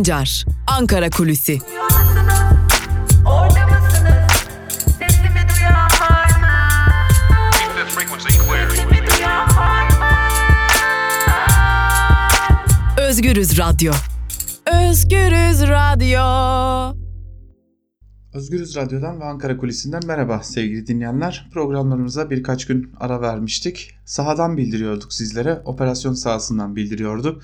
Sancar, Ankara Kulüsi. Özgürüz Radyo. Özgürüz Radyo. Özgürüz Radyo'dan ve Ankara Kulisi'nden merhaba sevgili dinleyenler. Programlarımıza birkaç gün ara vermiştik. Sahadan bildiriyorduk sizlere, operasyon sahasından bildiriyorduk.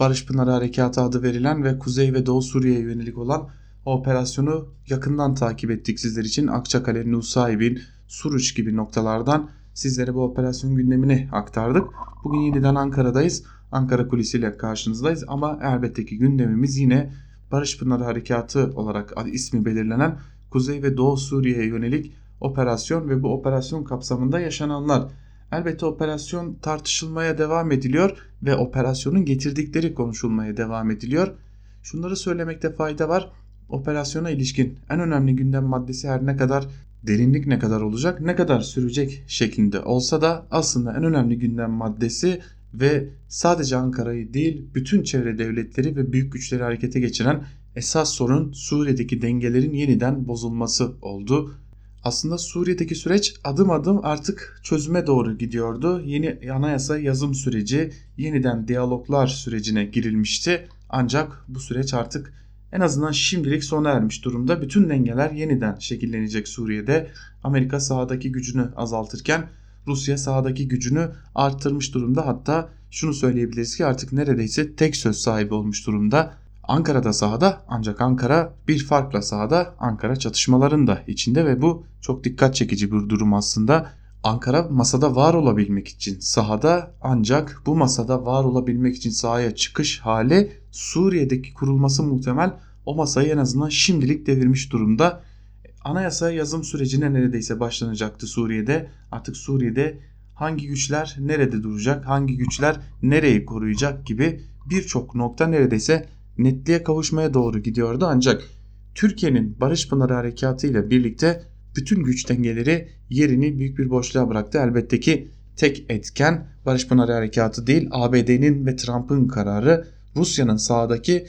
Barış Pınarı Harekatı adı verilen ve Kuzey ve Doğu Suriye'ye yönelik olan operasyonu yakından takip ettik sizler için. Akçakale, Nusaybin, Suruç gibi noktalardan sizlere bu operasyon gündemini aktardık. Bugün yeniden Ankara'dayız. Ankara Kulisi ile karşınızdayız ama elbette ki gündemimiz yine Barış Pınarı Harekatı olarak ismi belirlenen Kuzey ve Doğu Suriye'ye yönelik operasyon ve bu operasyon kapsamında yaşananlar. Elbette operasyon tartışılmaya devam ediliyor ve operasyonun getirdikleri konuşulmaya devam ediliyor. Şunları söylemekte fayda var. Operasyona ilişkin en önemli gündem maddesi her ne kadar derinlik ne kadar olacak, ne kadar sürecek şeklinde olsa da aslında en önemli gündem maddesi ve sadece Ankara'yı değil bütün çevre devletleri ve büyük güçleri harekete geçiren esas sorun Suriye'deki dengelerin yeniden bozulması oldu. Aslında Suriye'deki süreç adım adım artık çözüme doğru gidiyordu. Yeni anayasa yazım süreci, yeniden diyaloglar sürecine girilmişti. Ancak bu süreç artık en azından şimdilik sona ermiş durumda. Bütün dengeler yeniden şekillenecek Suriye'de. Amerika sahadaki gücünü azaltırken Rusya sahadaki gücünü arttırmış durumda. Hatta şunu söyleyebiliriz ki artık neredeyse tek söz sahibi olmuş durumda. Ankara'da sahada ancak Ankara bir farkla sahada Ankara çatışmaların da içinde ve bu çok dikkat çekici bir durum aslında. Ankara masada var olabilmek için sahada ancak bu masada var olabilmek için sahaya çıkış hali Suriye'deki kurulması muhtemel o masayı en azından şimdilik devirmiş durumda. Anayasa yazım sürecine neredeyse başlanacaktı Suriye'de. Artık Suriye'de hangi güçler nerede duracak, hangi güçler nereyi koruyacak gibi birçok nokta neredeyse netliğe kavuşmaya doğru gidiyordu. Ancak Türkiye'nin Barış Pınarı Harekatı ile birlikte bütün güç dengeleri yerini büyük bir boşluğa bıraktı. Elbette ki tek etken Barış Pınarı Harekatı değil ABD'nin ve Trump'ın kararı Rusya'nın sahadaki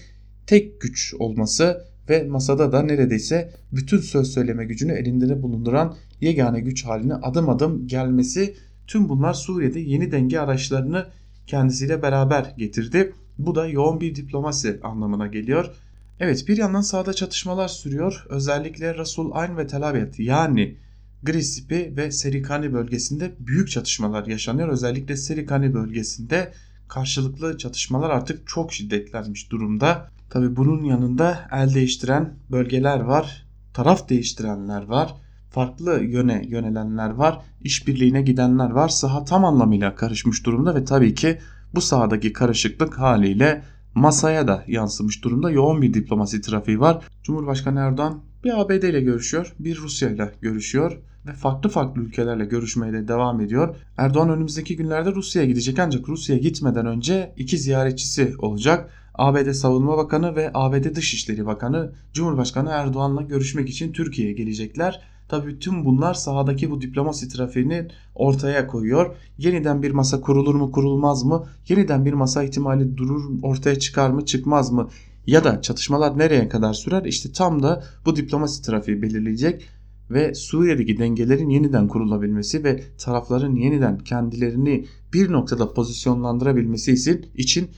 tek güç olması ve masada da neredeyse bütün söz söyleme gücünü elinde bulunduran yegane güç haline adım adım gelmesi tüm bunlar Suriye'de yeni denge araçlarını kendisiyle beraber getirdi. Bu da yoğun bir diplomasi anlamına geliyor. Evet bir yandan sahada çatışmalar sürüyor. Özellikle Rasul Ayn ve Tel yani Grisipi ve Serikani bölgesinde büyük çatışmalar yaşanıyor. Özellikle Serikani bölgesinde karşılıklı çatışmalar artık çok şiddetlenmiş durumda. Tabi bunun yanında el değiştiren bölgeler var, taraf değiştirenler var, farklı yöne yönelenler var, işbirliğine gidenler var. Saha tam anlamıyla karışmış durumda ve tabii ki bu sahadaki karışıklık haliyle masaya da yansımış durumda. Yoğun bir diplomasi trafiği var. Cumhurbaşkanı Erdoğan bir ABD ile görüşüyor, bir Rusya ile görüşüyor ve farklı farklı ülkelerle görüşmeye de devam ediyor. Erdoğan önümüzdeki günlerde Rusya'ya gidecek ancak Rusya'ya gitmeden önce iki ziyaretçisi olacak. ABD Savunma Bakanı ve ABD Dışişleri Bakanı Cumhurbaşkanı Erdoğan'la görüşmek için Türkiye'ye gelecekler. Tabii tüm bunlar sahadaki bu diplomasi trafiğini ortaya koyuyor. Yeniden bir masa kurulur mu kurulmaz mı? Yeniden bir masa ihtimali durur ortaya çıkar mı çıkmaz mı? Ya da çatışmalar nereye kadar sürer? İşte tam da bu diplomasi trafiği belirleyecek ve Suriye'deki dengelerin yeniden kurulabilmesi ve tarafların yeniden kendilerini bir noktada pozisyonlandırabilmesi için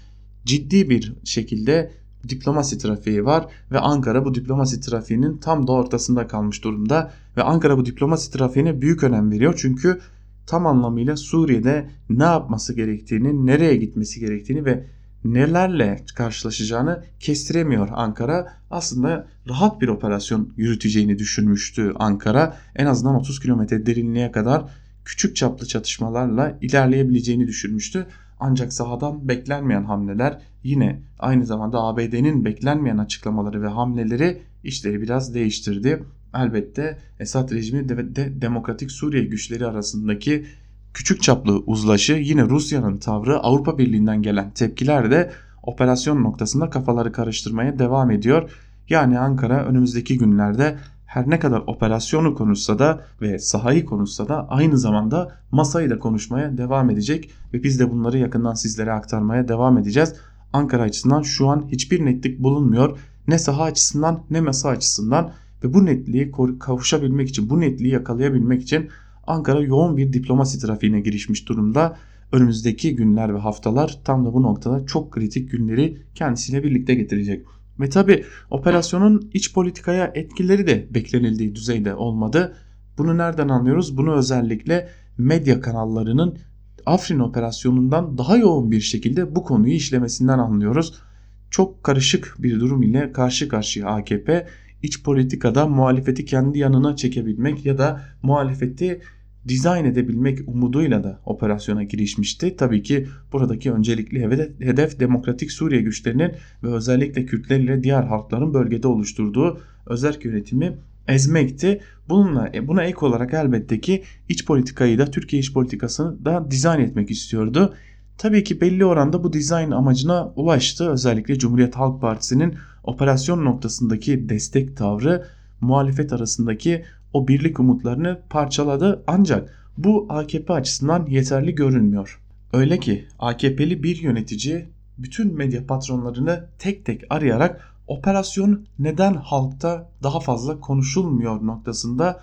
ciddi bir şekilde diplomasi trafiği var ve Ankara bu diplomasi trafiğinin tam da ortasında kalmış durumda ve Ankara bu diplomasi trafiğine büyük önem veriyor çünkü tam anlamıyla Suriye'de ne yapması gerektiğini, nereye gitmesi gerektiğini ve nelerle karşılaşacağını kestiremiyor Ankara. Aslında rahat bir operasyon yürüteceğini düşünmüştü Ankara. En azından 30 kilometre derinliğe kadar küçük çaplı çatışmalarla ilerleyebileceğini düşünmüştü. Ancak sahadan beklenmeyen hamleler yine aynı zamanda ABD'nin beklenmeyen açıklamaları ve hamleleri işleri biraz değiştirdi. Elbette Esad rejimi de, de Demokratik Suriye güçleri arasındaki küçük çaplı uzlaşı yine Rusya'nın tavrı Avrupa Birliği'nden gelen tepkiler de operasyon noktasında kafaları karıştırmaya devam ediyor. Yani Ankara önümüzdeki günlerde her ne kadar operasyonu konuşsa da ve sahayı konuşsa da aynı zamanda masayı da konuşmaya devam edecek ve biz de bunları yakından sizlere aktarmaya devam edeceğiz. Ankara açısından şu an hiçbir netlik bulunmuyor. Ne saha açısından ne masa açısından ve bu netliği kavuşabilmek için, bu netliği yakalayabilmek için Ankara yoğun bir diplomasi trafiğine girişmiş durumda. Önümüzdeki günler ve haftalar tam da bu noktada çok kritik günleri kendisiyle birlikte getirecek. Ve tabi operasyonun iç politikaya etkileri de beklenildiği düzeyde olmadı. Bunu nereden anlıyoruz? Bunu özellikle medya kanallarının Afrin operasyonundan daha yoğun bir şekilde bu konuyu işlemesinden anlıyoruz. Çok karışık bir durum ile karşı karşıya AKP iç politikada muhalefeti kendi yanına çekebilmek ya da muhalefeti dizayn edebilmek umuduyla da operasyona girişmişti. Tabii ki buradaki öncelikli hedef Demokratik Suriye güçlerinin ve özellikle Kürtler ile diğer halkların bölgede oluşturduğu özerk yönetimi ezmekti. Bununla e, buna ek olarak elbette ki iç politikayı da Türkiye iç politikasını da dizayn etmek istiyordu. Tabii ki belli oranda bu dizayn amacına ulaştı. Özellikle Cumhuriyet Halk Partisi'nin operasyon noktasındaki destek tavrı muhalefet arasındaki o birlik umutlarını parçaladı ancak bu AKP açısından yeterli görünmüyor. Öyle ki AKP'li bir yönetici bütün medya patronlarını tek tek arayarak operasyon neden halkta daha fazla konuşulmuyor noktasında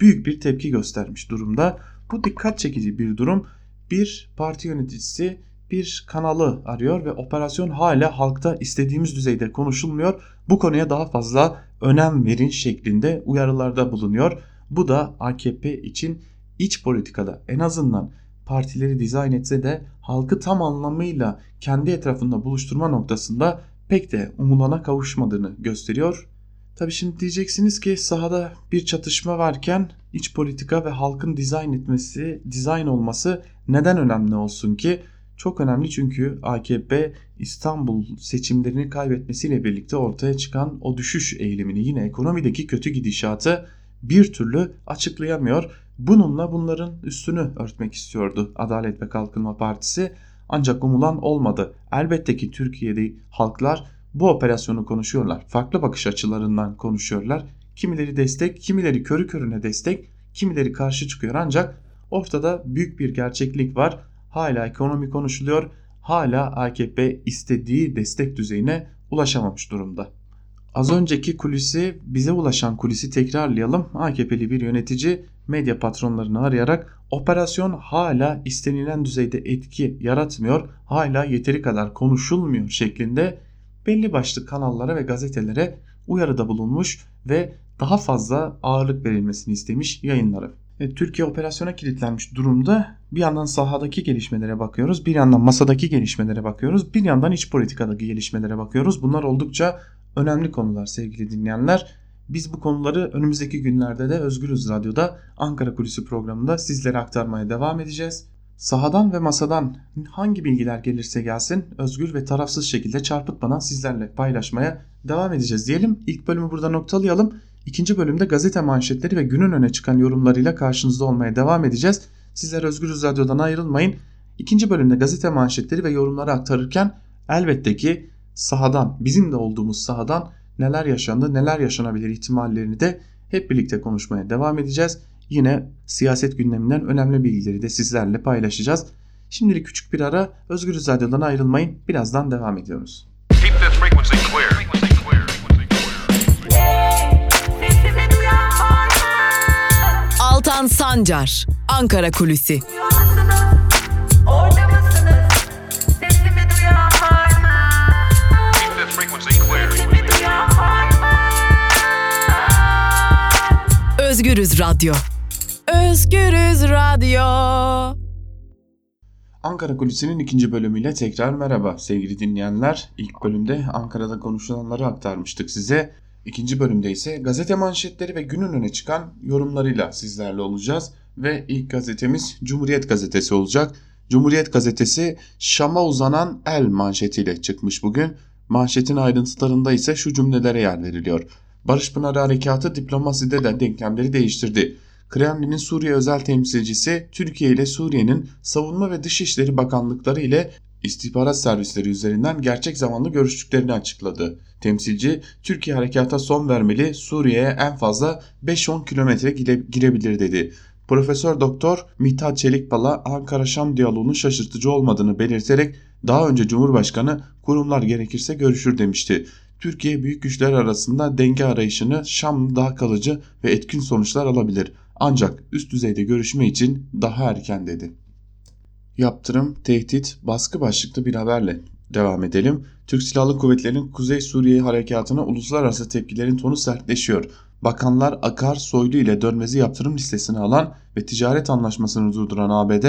büyük bir tepki göstermiş durumda. Bu dikkat çekici bir durum. Bir parti yöneticisi bir kanalı arıyor ve operasyon hala halkta istediğimiz düzeyde konuşulmuyor. Bu konuya daha fazla önem verin şeklinde uyarılarda bulunuyor. Bu da AKP için iç politikada en azından partileri dizayn etse de halkı tam anlamıyla kendi etrafında buluşturma noktasında pek de umulana kavuşmadığını gösteriyor. Tabi şimdi diyeceksiniz ki sahada bir çatışma varken iç politika ve halkın dizayn etmesi, dizayn olması neden önemli olsun ki? Çok önemli çünkü AKP İstanbul seçimlerini kaybetmesiyle birlikte ortaya çıkan o düşüş eğilimini yine ekonomideki kötü gidişatı bir türlü açıklayamıyor. Bununla bunların üstünü örtmek istiyordu Adalet ve Kalkınma Partisi. Ancak umulan olmadı. Elbette ki Türkiye'de halklar bu operasyonu konuşuyorlar. Farklı bakış açılarından konuşuyorlar. Kimileri destek, kimileri körü körüne destek, kimileri karşı çıkıyor ancak ortada büyük bir gerçeklik var. Hala ekonomi konuşuluyor. Hala AKP istediği destek düzeyine ulaşamamış durumda. Az önceki kulisi bize ulaşan kulisi tekrarlayalım. AKP'li bir yönetici medya patronlarını arayarak operasyon hala istenilen düzeyde etki yaratmıyor, hala yeteri kadar konuşulmuyor şeklinde belli başlı kanallara ve gazetelere uyarıda bulunmuş ve daha fazla ağırlık verilmesini istemiş yayınları. E, Türkiye operasyona kilitlenmiş durumda. Bir yandan sahadaki gelişmelere bakıyoruz, bir yandan masadaki gelişmelere bakıyoruz, bir yandan iç politikadaki gelişmelere bakıyoruz. Bunlar oldukça önemli konular sevgili dinleyenler. Biz bu konuları önümüzdeki günlerde de Özgürüz Radyo'da Ankara Kulisi programında sizlere aktarmaya devam edeceğiz. Sahadan ve masadan hangi bilgiler gelirse gelsin özgür ve tarafsız şekilde çarpıtmadan sizlerle paylaşmaya devam edeceğiz diyelim. İlk bölümü burada noktalayalım. İkinci bölümde gazete manşetleri ve günün öne çıkan yorumlarıyla karşınızda olmaya devam edeceğiz. Sizler Özgürüz Radyo'dan ayrılmayın. İkinci bölümde gazete manşetleri ve yorumları aktarırken elbette ki sahadan, bizim de olduğumuz sahadan neler yaşandı, neler yaşanabilir ihtimallerini de hep birlikte konuşmaya devam edeceğiz. Yine siyaset gündeminden önemli bilgileri de sizlerle paylaşacağız. Şimdilik küçük bir ara Özgür Radyo'dan ayrılmayın. Birazdan devam ediyoruz. Altan Sancar, Ankara Kulüsi. Özgürüz Radyo. Özgürüz Radyo. Ankara Kulisi'nin ikinci bölümüyle tekrar merhaba sevgili dinleyenler. İlk bölümde Ankara'da konuşulanları aktarmıştık size. İkinci bölümde ise gazete manşetleri ve günün öne çıkan yorumlarıyla sizlerle olacağız. Ve ilk gazetemiz Cumhuriyet Gazetesi olacak. Cumhuriyet Gazetesi Şam'a uzanan el manşetiyle çıkmış bugün. Manşetin ayrıntılarında ise şu cümlelere yer veriliyor. Barış Pınarı Harekatı diplomaside de denklemleri değiştirdi. Kremlin'in Suriye özel temsilcisi Türkiye ile Suriye'nin savunma ve dışişleri bakanlıkları ile istihbarat servisleri üzerinden gerçek zamanlı görüştüklerini açıkladı. Temsilci Türkiye harekata son vermeli Suriye'ye en fazla 5-10 kilometre girebilir dedi. Profesör Doktor Mithat Çelikbala Ankara-Şam diyaloğunun şaşırtıcı olmadığını belirterek Daha önce Cumhurbaşkanı kurumlar gerekirse görüşür demişti. Türkiye büyük güçler arasında denge arayışını Şam daha kalıcı ve etkin sonuçlar alabilir. Ancak üst düzeyde görüşme için daha erken dedi. Yaptırım, tehdit, baskı başlıklı bir haberle devam edelim. Türk Silahlı Kuvvetleri'nin Kuzey Suriye harekatına uluslararası tepkilerin tonu sertleşiyor. Bakanlar Akar, Soylu ile dönmezi yaptırım listesine alan ve ticaret anlaşmasını durduran ABD,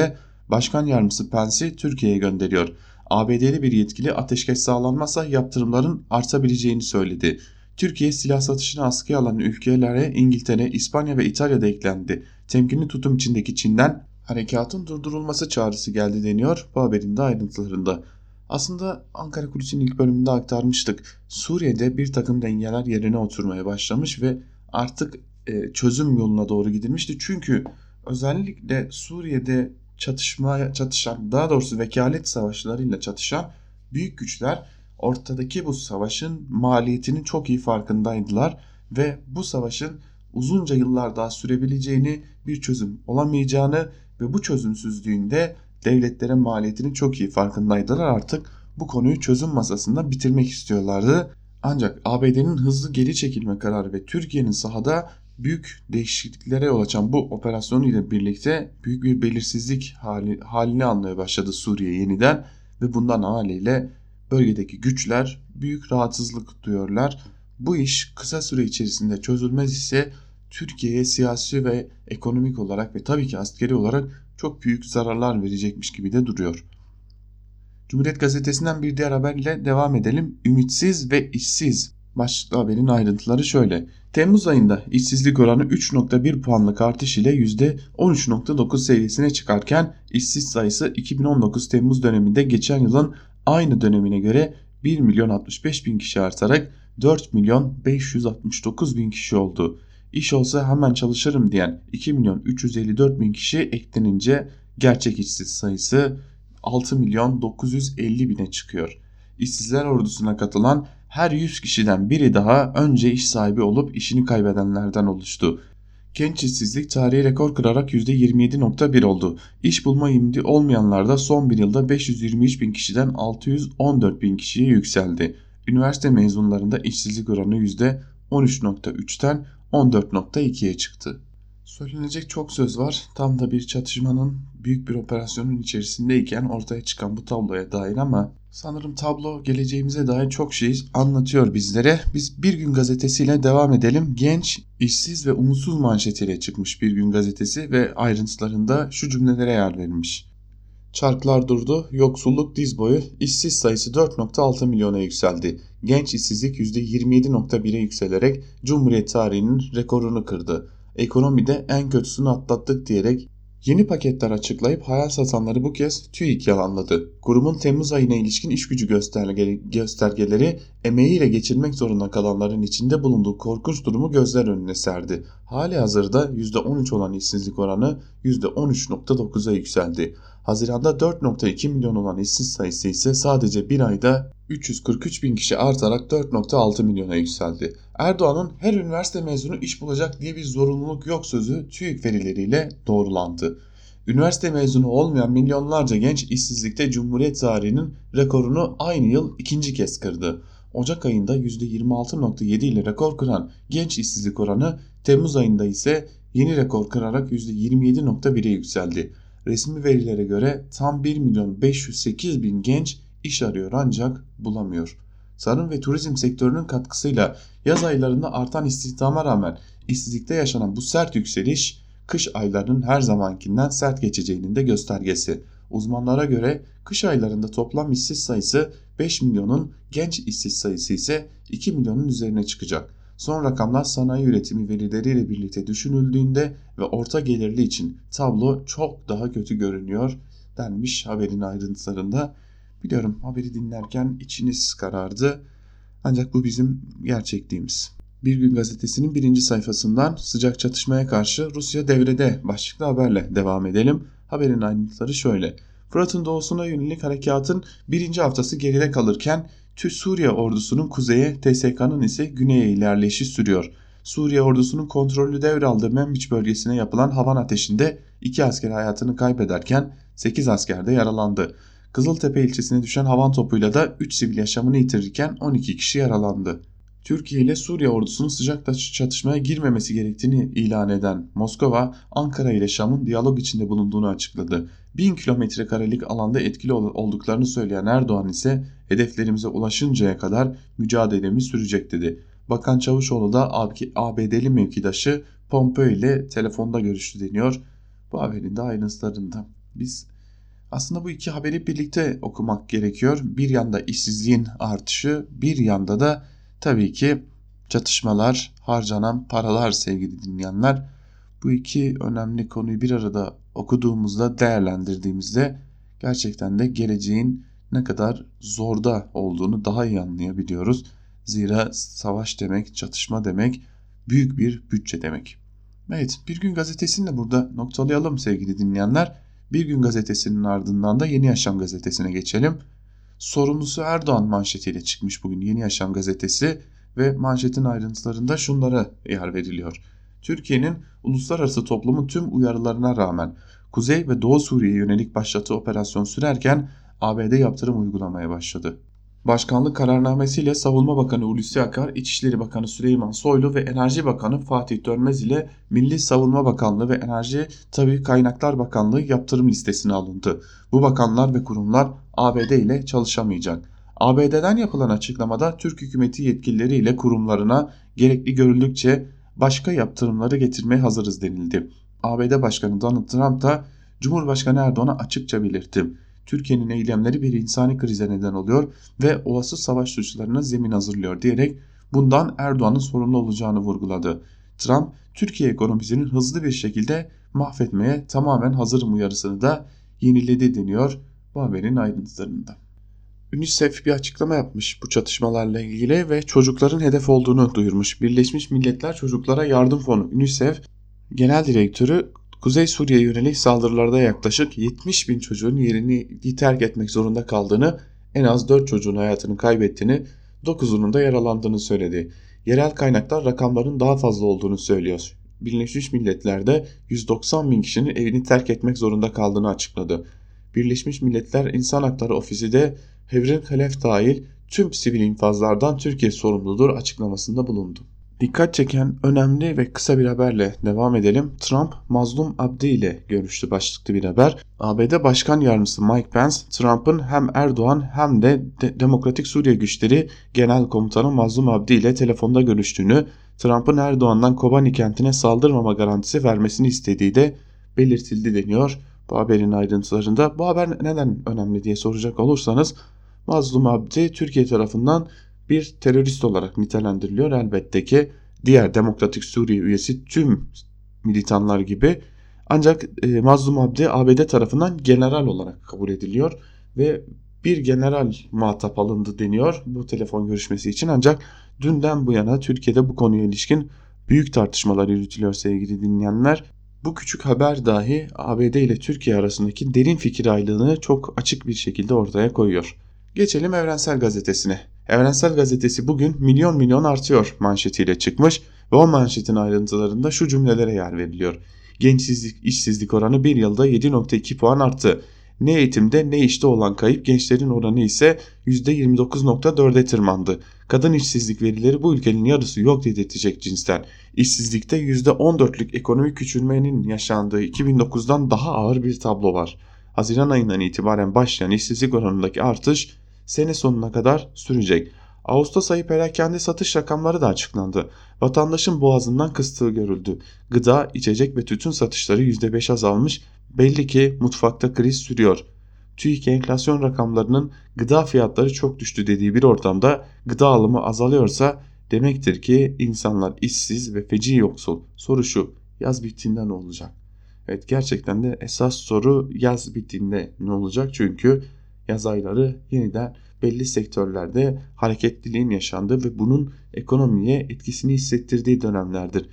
Başkan Yardımcısı Pence'i Türkiye'ye gönderiyor. ABD'li bir yetkili ateşkes sağlanmazsa yaptırımların artabileceğini söyledi. Türkiye silah satışını askıya alan ülkelere İngiltere, İspanya ve İtalya da eklendi. Temkinli tutum içindeki Çin'den harekatın durdurulması çağrısı geldi deniyor bu haberin de ayrıntılarında. Aslında Ankara Kulisi'nin ilk bölümünde aktarmıştık. Suriye'de bir takım dengeler yerine oturmaya başlamış ve artık e, çözüm yoluna doğru gidilmişti. Çünkü özellikle Suriye'de çatışmaya çatışan daha doğrusu vekalet savaşlarıyla çatışan büyük güçler ortadaki bu savaşın maliyetinin çok iyi farkındaydılar ve bu savaşın uzunca yıllar daha sürebileceğini, bir çözüm olamayacağını ve bu çözümsüzlüğünde devletlere maliyetinin çok iyi farkındaydılar. Artık bu konuyu çözüm masasında bitirmek istiyorlardı. Ancak ABD'nin hızlı geri çekilme kararı ve Türkiye'nin sahada büyük değişikliklere yol açan bu operasyon ile birlikte büyük bir belirsizlik hali, halini almaya başladı Suriye yeniden ve bundan haliyle bölgedeki güçler büyük rahatsızlık duyuyorlar. Bu iş kısa süre içerisinde çözülmez ise Türkiye'ye siyasi ve ekonomik olarak ve tabii ki askeri olarak çok büyük zararlar verecekmiş gibi de duruyor. Cumhuriyet Gazetesi'nden bir diğer haberle devam edelim. Ümitsiz ve işsiz başlıklı haberin ayrıntıları şöyle. Temmuz ayında işsizlik oranı 3.1 puanlık artış ile %13.9 seviyesine çıkarken işsiz sayısı 2019 Temmuz döneminde geçen yılın aynı dönemine göre 1 milyon 65 bin kişi artarak 4 milyon 569 bin kişi oldu. İş olsa hemen çalışırım diyen 2 milyon 354 bin kişi eklenince gerçek işsiz sayısı 6 milyon 950 bine çıkıyor. İşsizler ordusuna katılan her 100 kişiden biri daha önce iş sahibi olup işini kaybedenlerden oluştu. Genç işsizlik tarihi rekor kırarak %27.1 oldu. İş bulma imdi olmayanlar da son bir yılda 523 bin kişiden 614 bin kişiye yükseldi. Üniversite mezunlarında işsizlik oranı %13.3'ten 14.2'ye çıktı. Söylenecek çok söz var. Tam da bir çatışmanın büyük bir operasyonun içerisindeyken ortaya çıkan bu tabloya dair ama sanırım tablo geleceğimize dair çok şey anlatıyor bizlere. Biz Bir Gün gazetesiyle devam edelim. Genç, işsiz ve umutsuz manşetiyle çıkmış Bir Gün gazetesi ve ayrıntılarında şu cümlelere yer verilmiş. Çarklar durdu, yoksulluk diz boyu, işsiz sayısı 4.6 milyona yükseldi. Genç işsizlik %27.1'e yükselerek Cumhuriyet tarihinin rekorunu kırdı. Ekonomide en kötüsünü atlattık diyerek yeni paketler açıklayıp hayal satanları bu kez TÜİK yalanladı. Kurumun Temmuz ayına ilişkin iş gücü göstergeleri emeğiyle geçirmek zorunda kalanların içinde bulunduğu korkunç durumu gözler önüne serdi. Hali hazırda %13 olan işsizlik oranı %13.9'a yükseldi. Haziranda 4.2 milyon olan işsiz sayısı ise sadece bir ayda 343 bin kişi artarak 4.6 milyona yükseldi. Erdoğan'ın her üniversite mezunu iş bulacak diye bir zorunluluk yok sözü TÜİK verileriyle doğrulandı. Üniversite mezunu olmayan milyonlarca genç işsizlikte Cumhuriyet tarihinin rekorunu aynı yıl ikinci kez kırdı. Ocak ayında %26.7 ile rekor kıran genç işsizlik oranı Temmuz ayında ise yeni rekor kırarak %27.1'e yükseldi. Resmi verilere göre tam 1 milyon 508 bin genç iş arıyor ancak bulamıyor. Tarım ve turizm sektörünün katkısıyla yaz aylarında artan istihdama rağmen işsizlikte yaşanan bu sert yükseliş kış aylarının her zamankinden sert geçeceğinin de göstergesi. Uzmanlara göre kış aylarında toplam işsiz sayısı 5 milyonun genç işsiz sayısı ise 2 milyonun üzerine çıkacak. Son rakamlar sanayi üretimi verileriyle birlikte düşünüldüğünde ve orta gelirli için tablo çok daha kötü görünüyor denmiş haberin ayrıntılarında. Biliyorum haberi dinlerken içiniz karardı. Ancak bu bizim gerçekliğimiz. Bir Gün Gazetesi'nin birinci sayfasından sıcak çatışmaya karşı Rusya devrede başlıklı haberle devam edelim. Haberin ayrıntıları şöyle. Fırat'ın doğusuna yönelik harekatın birinci haftası geride kalırken Tü Suriye ordusunun kuzeye, TSK'nın ise güneye ilerleyişi sürüyor. Suriye ordusunun kontrollü devraldığı Membiç bölgesine yapılan havan ateşinde iki asker hayatını kaybederken 8 asker de yaralandı. Kızıltepe ilçesine düşen havan topuyla da 3 sivil yaşamını yitirirken 12 kişi yaralandı. Türkiye ile Suriye ordusunun sıcak çatışmaya girmemesi gerektiğini ilan eden Moskova, Ankara ile Şam'ın diyalog içinde bulunduğunu açıkladı. 1000 kilometre karelik alanda etkili olduklarını söyleyen Erdoğan ise hedeflerimize ulaşıncaya kadar mücadelemiz sürecek dedi. Bakan Çavuşoğlu da ABD'li mevkidaşı Pompeo ile telefonda görüştü deniyor. Bu haberin de ayrıntılarında. Biz aslında bu iki haberi birlikte okumak gerekiyor. Bir yanda işsizliğin artışı, bir yanda da tabii ki çatışmalar, harcanan paralar sevgili dinleyenler. Bu iki önemli konuyu bir arada okuduğumuzda, değerlendirdiğimizde gerçekten de geleceğin ne kadar zorda olduğunu daha iyi anlayabiliyoruz. Zira savaş demek, çatışma demek, büyük bir bütçe demek. Evet, Bir Gün Gazetesi'ni de burada noktalayalım sevgili dinleyenler. Bir Gün Gazetesi'nin ardından da Yeni Yaşam Gazetesi'ne geçelim. Sorumlusu Erdoğan manşetiyle çıkmış bugün Yeni Yaşam Gazetesi ve manşetin ayrıntılarında şunlara yer veriliyor. Türkiye'nin uluslararası toplumun tüm uyarılarına rağmen Kuzey ve Doğu Suriye'ye yönelik başlattığı operasyon sürerken ABD yaptırım uygulamaya başladı. Başkanlık kararnamesiyle Savunma Bakanı Hulusi Akar, İçişleri Bakanı Süleyman Soylu ve Enerji Bakanı Fatih Dönmez ile Milli Savunma Bakanlığı ve Enerji Tabi Kaynaklar Bakanlığı yaptırım listesine alındı. Bu bakanlar ve kurumlar ABD ile çalışamayacak. ABD'den yapılan açıklamada Türk hükümeti yetkilileri ile kurumlarına gerekli görüldükçe başka yaptırımları getirmeye hazırız denildi. ABD Başkanı Donald Trump da Cumhurbaşkanı Erdoğan'a açıkça belirtti. Türkiye'nin eylemleri bir insani krize neden oluyor ve olası savaş suçlarına zemin hazırlıyor diyerek bundan Erdoğan'ın sorumlu olacağını vurguladı. Trump, Türkiye ekonomisinin hızlı bir şekilde mahvetmeye tamamen hazırım uyarısını da yeniledi deniyor bu haberin ayrıntılarında. UNICEF bir açıklama yapmış bu çatışmalarla ilgili ve çocukların hedef olduğunu duyurmuş. Birleşmiş Milletler Çocuklara Yardım Fonu UNICEF Genel Direktörü Kuzey Suriye yönelik saldırılarda yaklaşık 70 bin çocuğun yerini terk etmek zorunda kaldığını, en az 4 çocuğun hayatını kaybettiğini, 9'unun da yaralandığını söyledi. Yerel kaynaklar rakamların daha fazla olduğunu söylüyor. Birleşmiş Milletler'de 190 bin kişinin evini terk etmek zorunda kaldığını açıkladı. Birleşmiş Milletler İnsan Hakları Ofisi de Hevrin Halef dahil tüm sivil infazlardan Türkiye sorumludur açıklamasında bulundu. Dikkat çeken önemli ve kısa bir haberle devam edelim. Trump Mazlum Abdi ile görüştü başlıklı bir haber. ABD Başkan Yardımcısı Mike Pence, Trump'ın hem Erdoğan hem de, de Demokratik Suriye Güçleri Genel Komutanı Mazlum Abdi ile telefonda görüştüğünü, Trump'ın Erdoğan'dan Kobani kentine saldırmama garantisi vermesini istediği de belirtildi deniyor. Bu haberin ayrıntılarında bu haber neden önemli diye soracak olursanız Mazlum Abdi Türkiye tarafından bir terörist olarak nitelendiriliyor. Elbette ki diğer Demokratik Suriye üyesi tüm militanlar gibi ancak e, Mazlum Abdi ABD tarafından general olarak kabul ediliyor ve bir general muhatap alındı deniyor bu telefon görüşmesi için ancak dünden bu yana Türkiye'de bu konuya ilişkin büyük tartışmalar yürütülüyor sevgili dinleyenler. Bu küçük haber dahi ABD ile Türkiye arasındaki derin fikir ayrılığını çok açık bir şekilde ortaya koyuyor. Geçelim Evrensel Gazetesi'ne. Evrensel Gazetesi bugün milyon milyon artıyor manşetiyle çıkmış ve o manşetin ayrıntılarında şu cümlelere yer veriliyor. Gençsizlik, işsizlik oranı bir yılda 7.2 puan arttı. Ne eğitimde ne işte olan kayıp gençlerin oranı ise %29.4'e tırmandı. Kadın işsizlik verileri bu ülkenin yarısı yok dedirtecek cinsten. İşsizlikte %14'lük ekonomik küçülmenin yaşandığı 2009'dan daha ağır bir tablo var. Haziran ayından itibaren başlayan işsizlik oranındaki artış sene sonuna kadar sürecek. Ağustos ayı perakende satış rakamları da açıklandı. Vatandaşın boğazından kıstığı görüldü. Gıda, içecek ve tütün satışları %5 azalmış. Belli ki mutfakta kriz sürüyor. TÜİK enflasyon rakamlarının gıda fiyatları çok düştü dediği bir ortamda gıda alımı azalıyorsa demektir ki insanlar işsiz ve feci yoksul. Soru şu yaz bittiğinde ne olacak? Evet gerçekten de esas soru yaz bittiğinde ne olacak? Çünkü yaz ayları yeniden belli sektörlerde hareketliliğin yaşandığı ve bunun ekonomiye etkisini hissettirdiği dönemlerdir.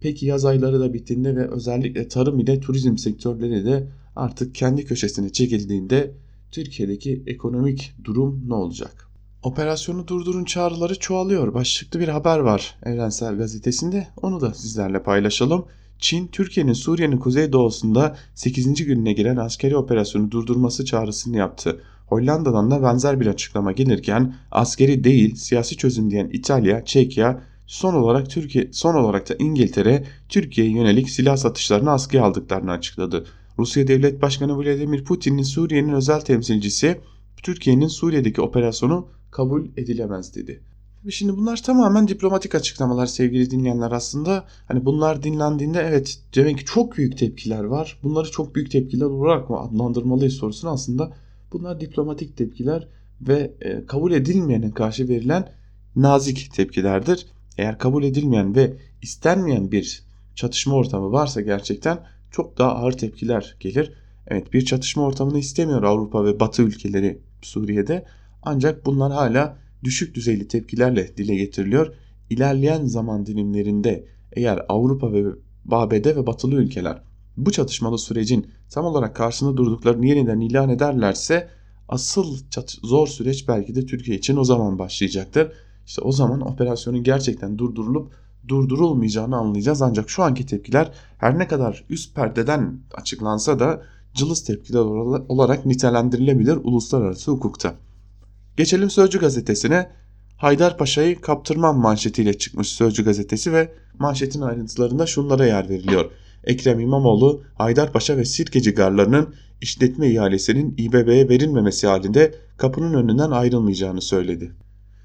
Peki yaz ayları da bittiğinde ve özellikle tarım ile turizm sektörleri de artık kendi köşesine çekildiğinde Türkiye'deki ekonomik durum ne olacak? Operasyonu durdurun çağrıları çoğalıyor. Başlıklı bir haber var Evrensel Gazetesi'nde. Onu da sizlerle paylaşalım. Çin, Türkiye'nin Suriye'nin kuzeydoğusunda 8. gününe giren askeri operasyonu durdurması çağrısını yaptı. Hollanda'dan da benzer bir açıklama gelirken askeri değil siyasi çözüm diyen İtalya, Çekya son olarak Türkiye son olarak da İngiltere Türkiye'ye yönelik silah satışlarını askıya aldıklarını açıkladı. Rusya Devlet Başkanı Vladimir Putin'in Suriye'nin özel temsilcisi Türkiye'nin Suriye'deki operasyonu kabul edilemez dedi. Şimdi bunlar tamamen diplomatik açıklamalar sevgili dinleyenler aslında. Hani bunlar dinlendiğinde evet demek ki çok büyük tepkiler var. Bunları çok büyük tepkiler olarak mı adlandırmalıyız sorusunu aslında bunlar diplomatik tepkiler ve e, kabul edilmeyene karşı verilen nazik tepkilerdir. Eğer kabul edilmeyen ve istenmeyen bir çatışma ortamı varsa gerçekten çok daha ağır tepkiler gelir. Evet bir çatışma ortamını istemiyor Avrupa ve Batı ülkeleri Suriye'de ancak bunlar hala düşük düzeyli tepkilerle dile getiriliyor. İlerleyen zaman dilimlerinde eğer Avrupa ve ABD ve batılı ülkeler bu çatışmalı sürecin tam olarak karşısında durduklarını yeniden ilan ederlerse asıl zor süreç belki de Türkiye için o zaman başlayacaktır. İşte o zaman operasyonun gerçekten durdurulup durdurulmayacağını anlayacağız. Ancak şu anki tepkiler her ne kadar üst perdeden açıklansa da cılız tepkiler olarak nitelendirilebilir uluslararası hukukta. Geçelim Sözcü gazetesine. Haydarpaşa'yı kaptırmam manşetiyle çıkmış Sözcü gazetesi ve manşetin ayrıntılarında şunlara yer veriliyor. Ekrem İmamoğlu, Haydarpaşa ve Sirkeci garlarının işletme ihalesinin İBB'ye verilmemesi halinde kapının önünden ayrılmayacağını söyledi.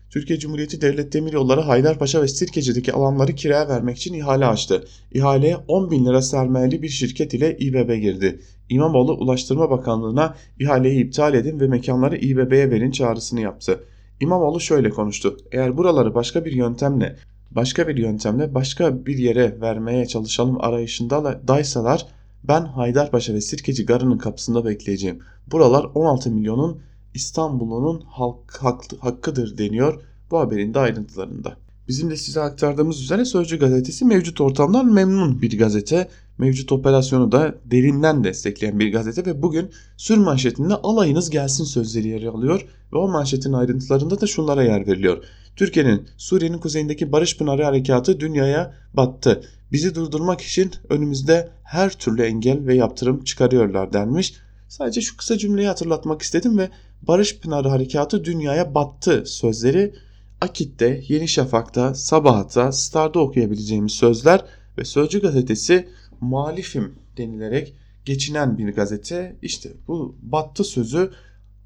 Türkiye Cumhuriyeti Devlet Demiryolları Haydarpaşa ve Sirkeci'deki alanları kiraya vermek için ihale açtı. İhaleye 10 bin lira sermayeli bir şirket ile İBB girdi. İmamoğlu Ulaştırma Bakanlığı'na ihaleyi iptal edin ve mekanları İBB'ye verin çağrısını yaptı. İmamoğlu şöyle konuştu. Eğer buraları başka bir yöntemle başka bir yöntemle başka bir yere vermeye çalışalım arayışında daysalar ben Haydarpaşa ve Sirkeci Garı'nın kapısında bekleyeceğim. Buralar 16 milyonun İstanbul'un halk, hak, hakkıdır deniyor bu haberin de ayrıntılarında. Bizim de size aktardığımız üzere Sözcü gazetesi mevcut ortamdan memnun bir gazete. Mevcut operasyonu da derinden destekleyen bir gazete ve bugün sür manşetinde alayınız gelsin sözleri yer alıyor ve o manşetin ayrıntılarında da şunlara yer veriliyor. Türkiye'nin Suriye'nin kuzeyindeki Barış Pınarı harekatı dünyaya battı. Bizi durdurmak için önümüzde her türlü engel ve yaptırım çıkarıyorlar denmiş. Sadece şu kısa cümleyi hatırlatmak istedim ve Barış Pınarı harekatı dünyaya battı sözleri Akit'te, Yeni Şafak'ta, Sabah'ta, Star'da okuyabileceğimiz sözler ve Sözcü gazetesi muhalifim denilerek geçinen bir gazete. İşte bu battı sözü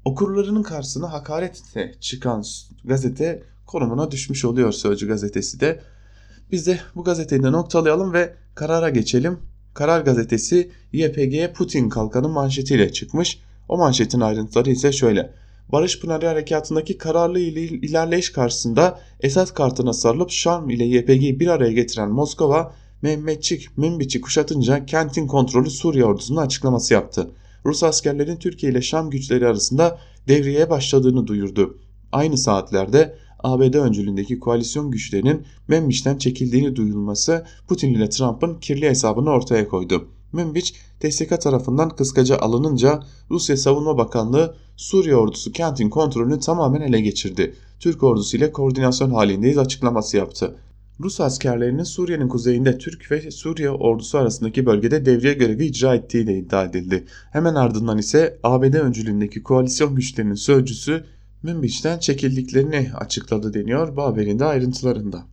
okurlarının karşısına hakaretle çıkan gazete konumuna düşmüş oluyor Sözcü gazetesi de. Biz de bu gazeteyi de noktalayalım ve karara geçelim. Karar gazetesi YPG Putin kalkanı manşetiyle çıkmış. O manşetin ayrıntıları ise şöyle. Barış Pınarı Harekatı'ndaki kararlı ilerleyiş karşısında Esad kartına sarılıp Şam ile YPG'yi bir araya getiren Moskova, Mehmetçik, Münbiç'i kuşatınca kentin kontrolü Suriye ordusuna açıklaması yaptı. Rus askerlerin Türkiye ile Şam güçleri arasında devreye başladığını duyurdu. Aynı saatlerde ABD öncülüğündeki koalisyon güçlerinin Membiç'ten çekildiğini duyulması Putin ile Trump'ın kirli hesabını ortaya koydu. Münbiç TSK tarafından kıskaca alınınca Rusya Savunma Bakanlığı Suriye ordusu kentin kontrolünü tamamen ele geçirdi. Türk ordusu ile koordinasyon halindeyiz açıklaması yaptı. Rus askerlerinin Suriye'nin kuzeyinde Türk ve Suriye ordusu arasındaki bölgede devriye görevi icra ettiği de iddia edildi. Hemen ardından ise ABD öncülüğündeki koalisyon güçlerinin sözcüsü Münbiç'ten çekildiklerini açıkladı deniyor bu haberin de ayrıntılarında.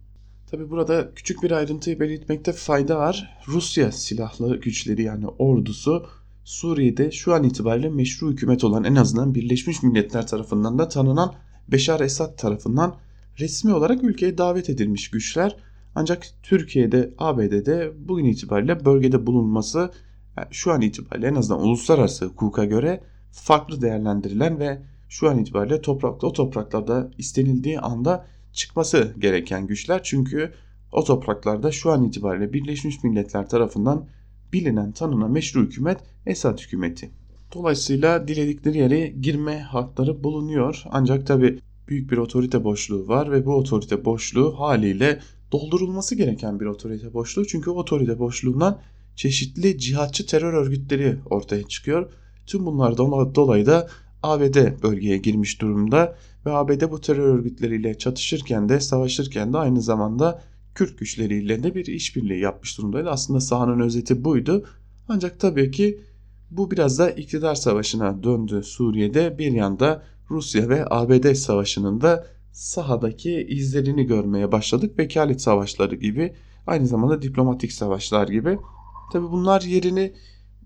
Tabi burada küçük bir ayrıntıyı belirtmekte fayda var. Rusya silahlı güçleri yani ordusu Suriye'de şu an itibariyle meşru hükümet olan en azından Birleşmiş Milletler tarafından da tanınan Beşar Esad tarafından resmi olarak ülkeye davet edilmiş güçler. Ancak Türkiye'de, ABD'de bugün itibariyle bölgede bulunması yani şu an itibariyle en azından uluslararası hukuka göre farklı değerlendirilen ve şu an itibariyle toprakta o topraklarda istenildiği anda çıkması gereken güçler. Çünkü o topraklarda şu an itibariyle Birleşmiş Milletler tarafından bilinen tanınan meşru hükümet Esad hükümeti. Dolayısıyla diledikleri yere girme hakları bulunuyor. Ancak tabi büyük bir otorite boşluğu var ve bu otorite boşluğu haliyle doldurulması gereken bir otorite boşluğu. Çünkü o otorite boşluğundan çeşitli cihatçı terör örgütleri ortaya çıkıyor. Tüm bunlardan dolayı da ABD bölgeye girmiş durumda ve ABD bu terör örgütleriyle çatışırken de savaşırken de aynı zamanda Kürt güçleriyle de bir işbirliği yapmış durumdaydı. Aslında sahanın özeti buydu. Ancak tabii ki Bu biraz da iktidar savaşına döndü Suriye'de. Bir yanda Rusya ve ABD savaşının da sahadaki izlerini görmeye başladık. Vekalet savaşları gibi aynı zamanda diplomatik savaşlar gibi. Tabi bunlar yerini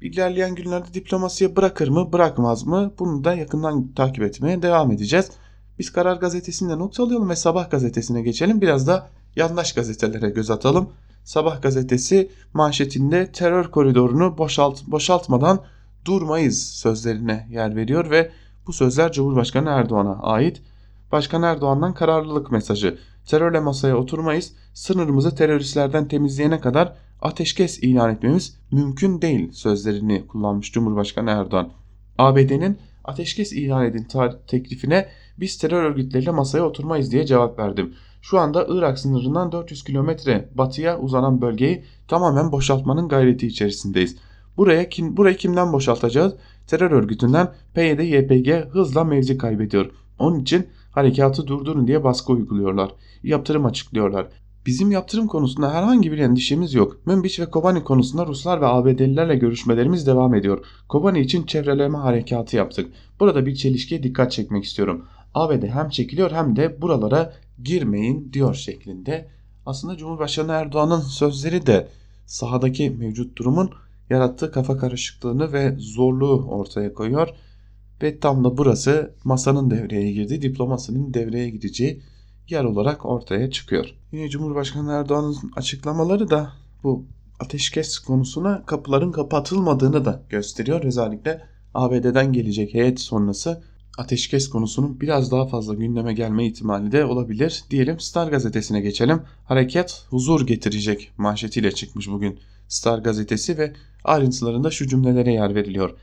ilerleyen günlerde diplomasiye bırakır mı bırakmaz mı bunu da yakından takip etmeye devam edeceğiz. Biz Karar Gazetesi'nde not alayım ve Sabah Gazetesi'ne geçelim. Biraz da yandaş gazetelere göz atalım. Sabah gazetesi manşetinde terör koridorunu boşalt, boşaltmadan durmayız sözlerine yer veriyor ve bu sözler Cumhurbaşkanı Erdoğan'a ait. Başkan Erdoğan'dan kararlılık mesajı. Terörle masaya oturmayız, sınırımızı teröristlerden temizleyene kadar ateşkes ilan etmemiz mümkün değil sözlerini kullanmış Cumhurbaşkanı Erdoğan. ABD'nin ateşkes ilan edin teklifine biz terör örgütleriyle masaya oturmayız diye cevap verdim. Şu anda Irak sınırından 400 kilometre batıya uzanan bölgeyi tamamen boşaltmanın gayreti içerisindeyiz. Buraya kim, burayı kimden boşaltacağız? Terör örgütünden PYD-YPG hızla mevzi kaybediyor. Onun için harekatı durdurun diye baskı uyguluyorlar. Yaptırım açıklıyorlar. Bizim yaptırım konusunda herhangi bir endişemiz yok. Münbiç ve Kobani konusunda Ruslar ve ABD'lilerle görüşmelerimiz devam ediyor. Kobani için çevreleme harekatı yaptık. Burada bir çelişkiye dikkat çekmek istiyorum. ABD hem çekiliyor hem de buralara girmeyin diyor şeklinde. Aslında Cumhurbaşkanı Erdoğan'ın sözleri de sahadaki mevcut durumun yarattığı kafa karışıklığını ve zorluğu ortaya koyuyor. Ve tam da burası masanın devreye girdiği, diplomasının devreye gideceği yer olarak ortaya çıkıyor. Yine Cumhurbaşkanı Erdoğan'ın açıklamaları da bu ateşkes konusuna kapıların kapatılmadığını da gösteriyor. Özellikle ABD'den gelecek heyet sonrası ateşkes konusunun biraz daha fazla gündeme gelme ihtimali de olabilir. Diyelim Star gazetesine geçelim. Hareket huzur getirecek manşetiyle çıkmış bugün Star gazetesi ve ayrıntılarında şu cümlelere yer veriliyor.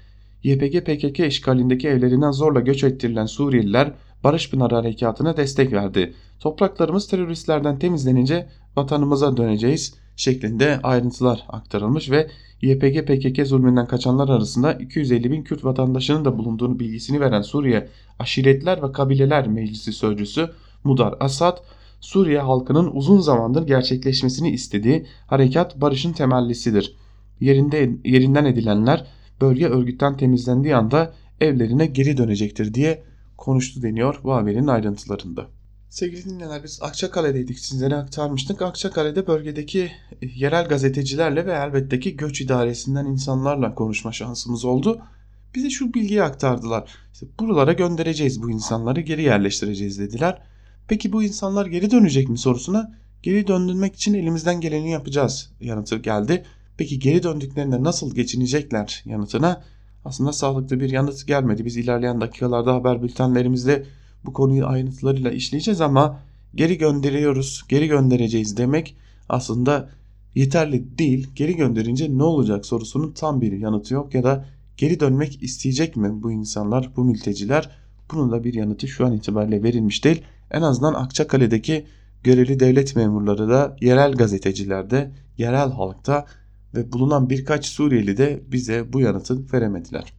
YPG PKK işgalindeki evlerinden zorla göç ettirilen Suriyeliler Barış Pınarı Harekatı'na destek verdi. Topraklarımız teröristlerden temizlenince vatanımıza döneceğiz şeklinde ayrıntılar aktarılmış ve YPG PKK zulmünden kaçanlar arasında 250 bin Kürt vatandaşının da bulunduğunu bilgisini veren Suriye Aşiretler ve Kabileler Meclisi Sözcüsü Mudar Asad, Suriye halkının uzun zamandır gerçekleşmesini istediği harekat barışın temellisidir. Yerinde, yerinden edilenler bölge örgütten temizlendiği anda evlerine geri dönecektir diye konuştu deniyor bu haberin ayrıntılarında. Sevgili dinleyenler biz Akçakale'deydik sizlere aktarmıştık. Akçakale'de bölgedeki e, yerel gazetecilerle ve elbette ki göç idaresinden insanlarla konuşma şansımız oldu. Bize şu bilgiyi aktardılar. İşte buralara göndereceğiz bu insanları geri yerleştireceğiz dediler. Peki bu insanlar geri dönecek mi sorusuna geri döndürmek için elimizden geleni yapacağız yanıtı geldi. Peki geri döndüklerinde nasıl geçinecekler yanıtına aslında sağlıklı bir yanıt gelmedi. Biz ilerleyen dakikalarda haber bültenlerimizde bu konuyu ayrıntılarıyla işleyeceğiz ama geri gönderiyoruz, geri göndereceğiz demek aslında yeterli değil. Geri gönderince ne olacak sorusunun tam bir yanıtı yok ya da geri dönmek isteyecek mi bu insanlar, bu mülteciler? Bunun da bir yanıtı şu an itibariyle verilmiş değil. En azından Akçakale'deki görevli devlet memurları da yerel gazetecilerde, yerel halkta ve bulunan birkaç Suriyeli de bize bu yanıtı veremediler.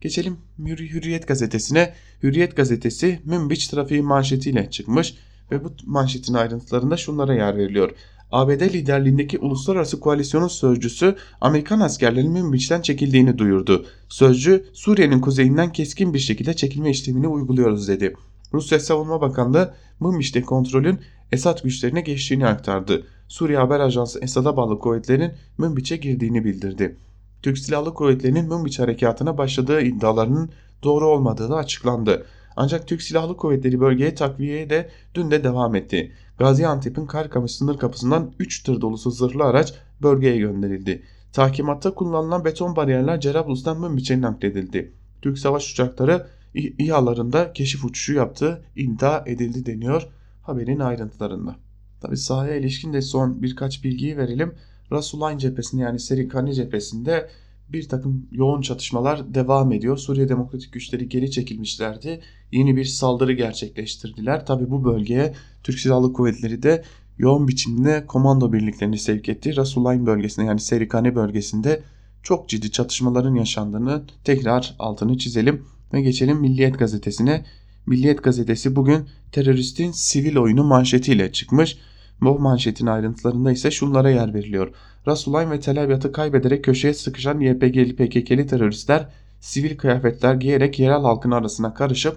Geçelim Hürriyet gazetesine. Hürriyet gazetesi Münbiç trafiği manşetiyle çıkmış ve bu manşetin ayrıntılarında şunlara yer veriliyor. ABD liderliğindeki uluslararası koalisyonun sözcüsü Amerikan askerlerinin Münbiç'ten çekildiğini duyurdu. Sözcü Suriye'nin kuzeyinden keskin bir şekilde çekilme işlemini uyguluyoruz dedi. Rusya Savunma Bakanlığı Münbiç'te kontrolün Esad güçlerine geçtiğini aktardı. Suriye Haber Ajansı Esad'a bağlı kuvvetlerin Münbiç'e girdiğini bildirdi. Türk Silahlı Kuvvetleri'nin Münbiç harekatına başladığı iddialarının doğru olmadığı da açıklandı. Ancak Türk Silahlı Kuvvetleri bölgeye takviyeye de dün de devam etti. Gaziantep'in Karkamış sınır kapısından 3 tır dolusu zırhlı araç bölgeye gönderildi. Tahkimatta kullanılan beton bariyerler Cerablus'tan Münbiç'e nakledildi. Türk savaş uçakları İHA'larında keşif uçuşu yaptığı iddia edildi deniyor haberin ayrıntılarında. Tabi sahaya ilişkin de son birkaç bilgiyi verelim. Rasulayn cephesinde yani Serikani cephesinde bir takım yoğun çatışmalar devam ediyor. Suriye Demokratik Güçleri geri çekilmişlerdi. Yeni bir saldırı gerçekleştirdiler. Tabi bu bölgeye Türk Silahlı Kuvvetleri de yoğun biçimde komando birliklerini sevk etti. Rasulayn bölgesinde yani Serikani bölgesinde çok ciddi çatışmaların yaşandığını tekrar altını çizelim ve geçelim Milliyet gazetesine. Milliyet gazetesi bugün teröristin sivil oyunu manşetiyle çıkmış. Bu manşetin ayrıntılarında ise şunlara yer veriliyor. Rasulayn ve Tel Abyad'ı kaybederek köşeye sıkışan YPG'li PKK'li teröristler sivil kıyafetler giyerek yerel halkın arasına karışıp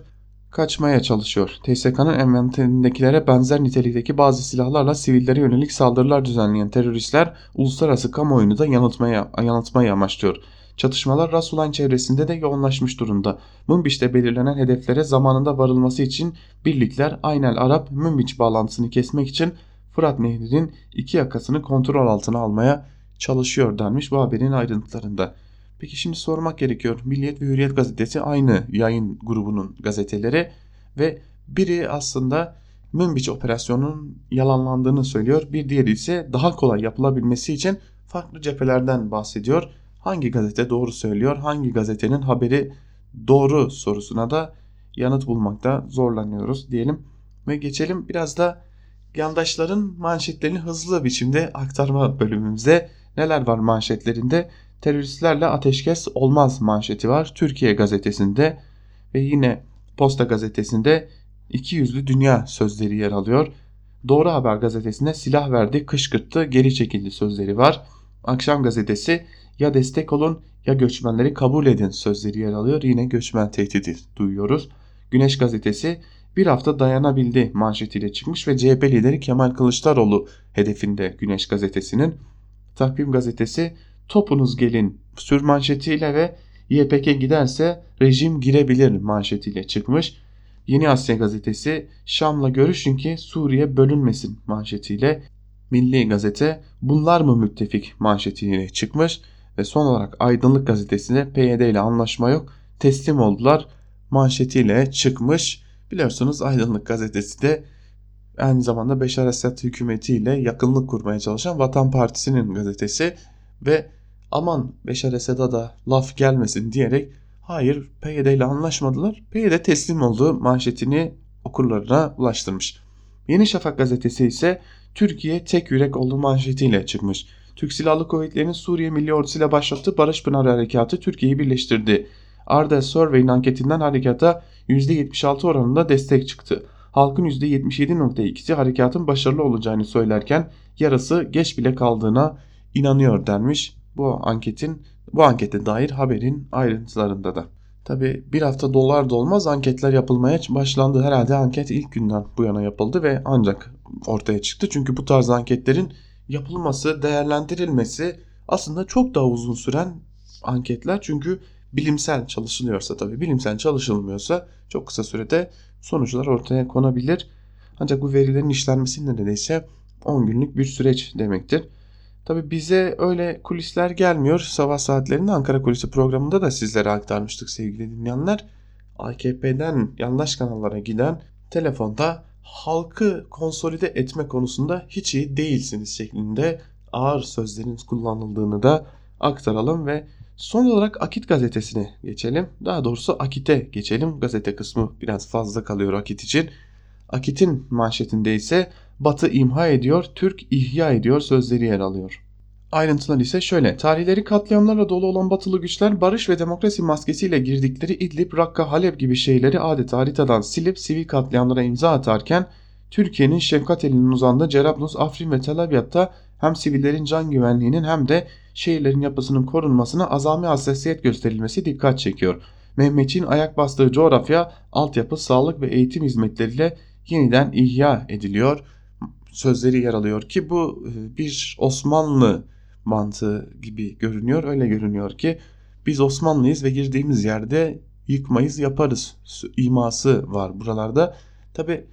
kaçmaya çalışıyor. TSK'nın envanterindekilere benzer nitelikteki bazı silahlarla sivillere yönelik saldırılar düzenleyen teröristler uluslararası kamuoyunu da yanıltmaya, yanıltmayı amaçlıyor. Çatışmalar Rasulan çevresinde de yoğunlaşmış durumda. Münbiş'te belirlenen hedeflere zamanında varılması için birlikler Aynel Arap Münbiç bağlantısını kesmek için Fırat Nehri'nin iki yakasını kontrol altına almaya çalışıyor denmiş bu haberin ayrıntılarında. Peki şimdi sormak gerekiyor. Milliyet ve Hürriyet gazetesi aynı yayın grubunun gazeteleri ve biri aslında Münbiç operasyonunun yalanlandığını söylüyor. Bir diğeri ise daha kolay yapılabilmesi için farklı cephelerden bahsediyor. Hangi gazete doğru söylüyor? Hangi gazetenin haberi doğru sorusuna da yanıt bulmakta zorlanıyoruz diyelim. Ve geçelim biraz da yandaşların manşetlerini hızlı biçimde aktarma bölümümüzde. Neler var manşetlerinde? Teröristlerle ateşkes olmaz manşeti var. Türkiye gazetesinde ve yine Posta gazetesinde iki yüzlü dünya sözleri yer alıyor. Doğru Haber gazetesinde silah verdi, kışkırttı, geri çekildi sözleri var. Akşam gazetesi ya destek olun ya göçmenleri kabul edin sözleri yer alıyor. Yine göçmen tehdidi duyuyoruz. Güneş gazetesi bir hafta dayanabildi manşetiyle çıkmış ve CHP lideri Kemal Kılıçdaroğlu hedefinde Güneş gazetesinin. Takvim gazetesi topunuz gelin sür manşetiyle ve YPG giderse rejim girebilir manşetiyle çıkmış. Yeni Asya gazetesi Şam'la görüşün ki Suriye bölünmesin manşetiyle Milli Gazete bunlar mı müttefik manşetiyle çıkmış ve son olarak Aydınlık gazetesinde PYD ile anlaşma yok teslim oldular manşetiyle çıkmış. Biliyorsunuz Aydınlık gazetesi de aynı zamanda Beşar Esad hükümetiyle yakınlık kurmaya çalışan Vatan Partisi'nin gazetesi ve aman Beşar Esad'a da laf gelmesin diyerek hayır PYD ile anlaşmadılar. PYD teslim oldu manşetini okurlarına ulaştırmış. Yeni Şafak gazetesi ise Türkiye tek yürek oldu manşetiyle çıkmış. Türk Silahlı Kuvvetleri'nin Suriye Milli Ordusu ile başlattığı Barış Pınarı Harekatı Türkiye'yi birleştirdi. Arda Survey'in anketinden harekata %76 oranında destek çıktı. Halkın %77.2'si harekatın başarılı olacağını söylerken yarısı geç bile kaldığına inanıyor denmiş bu anketin bu ankete dair haberin ayrıntılarında da. Tabi bir hafta dolar dolmaz anketler yapılmaya başlandı. Herhalde anket ilk günden bu yana yapıldı ve ancak ortaya çıktı. Çünkü bu tarz anketlerin yapılması, değerlendirilmesi aslında çok daha uzun süren anketler. Çünkü bilimsel çalışılıyorsa tabi bilimsel çalışılmıyorsa çok kısa sürede sonuçlar ortaya konabilir. Ancak bu verilerin işlenmesi neredeyse 10 günlük bir süreç demektir. Tabi bize öyle kulisler gelmiyor. Sabah saatlerinde Ankara Kulisi programında da sizlere aktarmıştık sevgili dinleyenler. AKP'den yandaş kanallara giden telefonda halkı konsolide etme konusunda hiç iyi değilsiniz şeklinde ağır sözlerin kullanıldığını da aktaralım ve son olarak Akit gazetesine geçelim. Daha doğrusu Akit'e geçelim. Gazete kısmı biraz fazla kalıyor Akit için. Akit'in manşetinde ise Batı imha ediyor, Türk ihya ediyor sözleri yer alıyor. Ayrıntılar ise şöyle. Tarihleri katliamlarla dolu olan batılı güçler barış ve demokrasi maskesiyle girdikleri İdlib, Rakka, Halep gibi şeyleri adeta haritadan silip sivil katliamlara imza atarken Türkiye'nin şefkat elinin uzandığı Cerablus, Afrin ve Tel Abyad'da hem sivillerin can güvenliğinin hem de şehirlerin yapısının korunmasına azami hassasiyet gösterilmesi dikkat çekiyor. Mehmetçiğin ayak bastığı coğrafya, altyapı, sağlık ve eğitim hizmetleriyle yeniden ihya ediliyor sözleri yer alıyor ki bu e, bir Osmanlı mantığı gibi görünüyor. Öyle görünüyor ki biz Osmanlıyız ve girdiğimiz yerde yıkmayız yaparız iması var buralarda. Tabi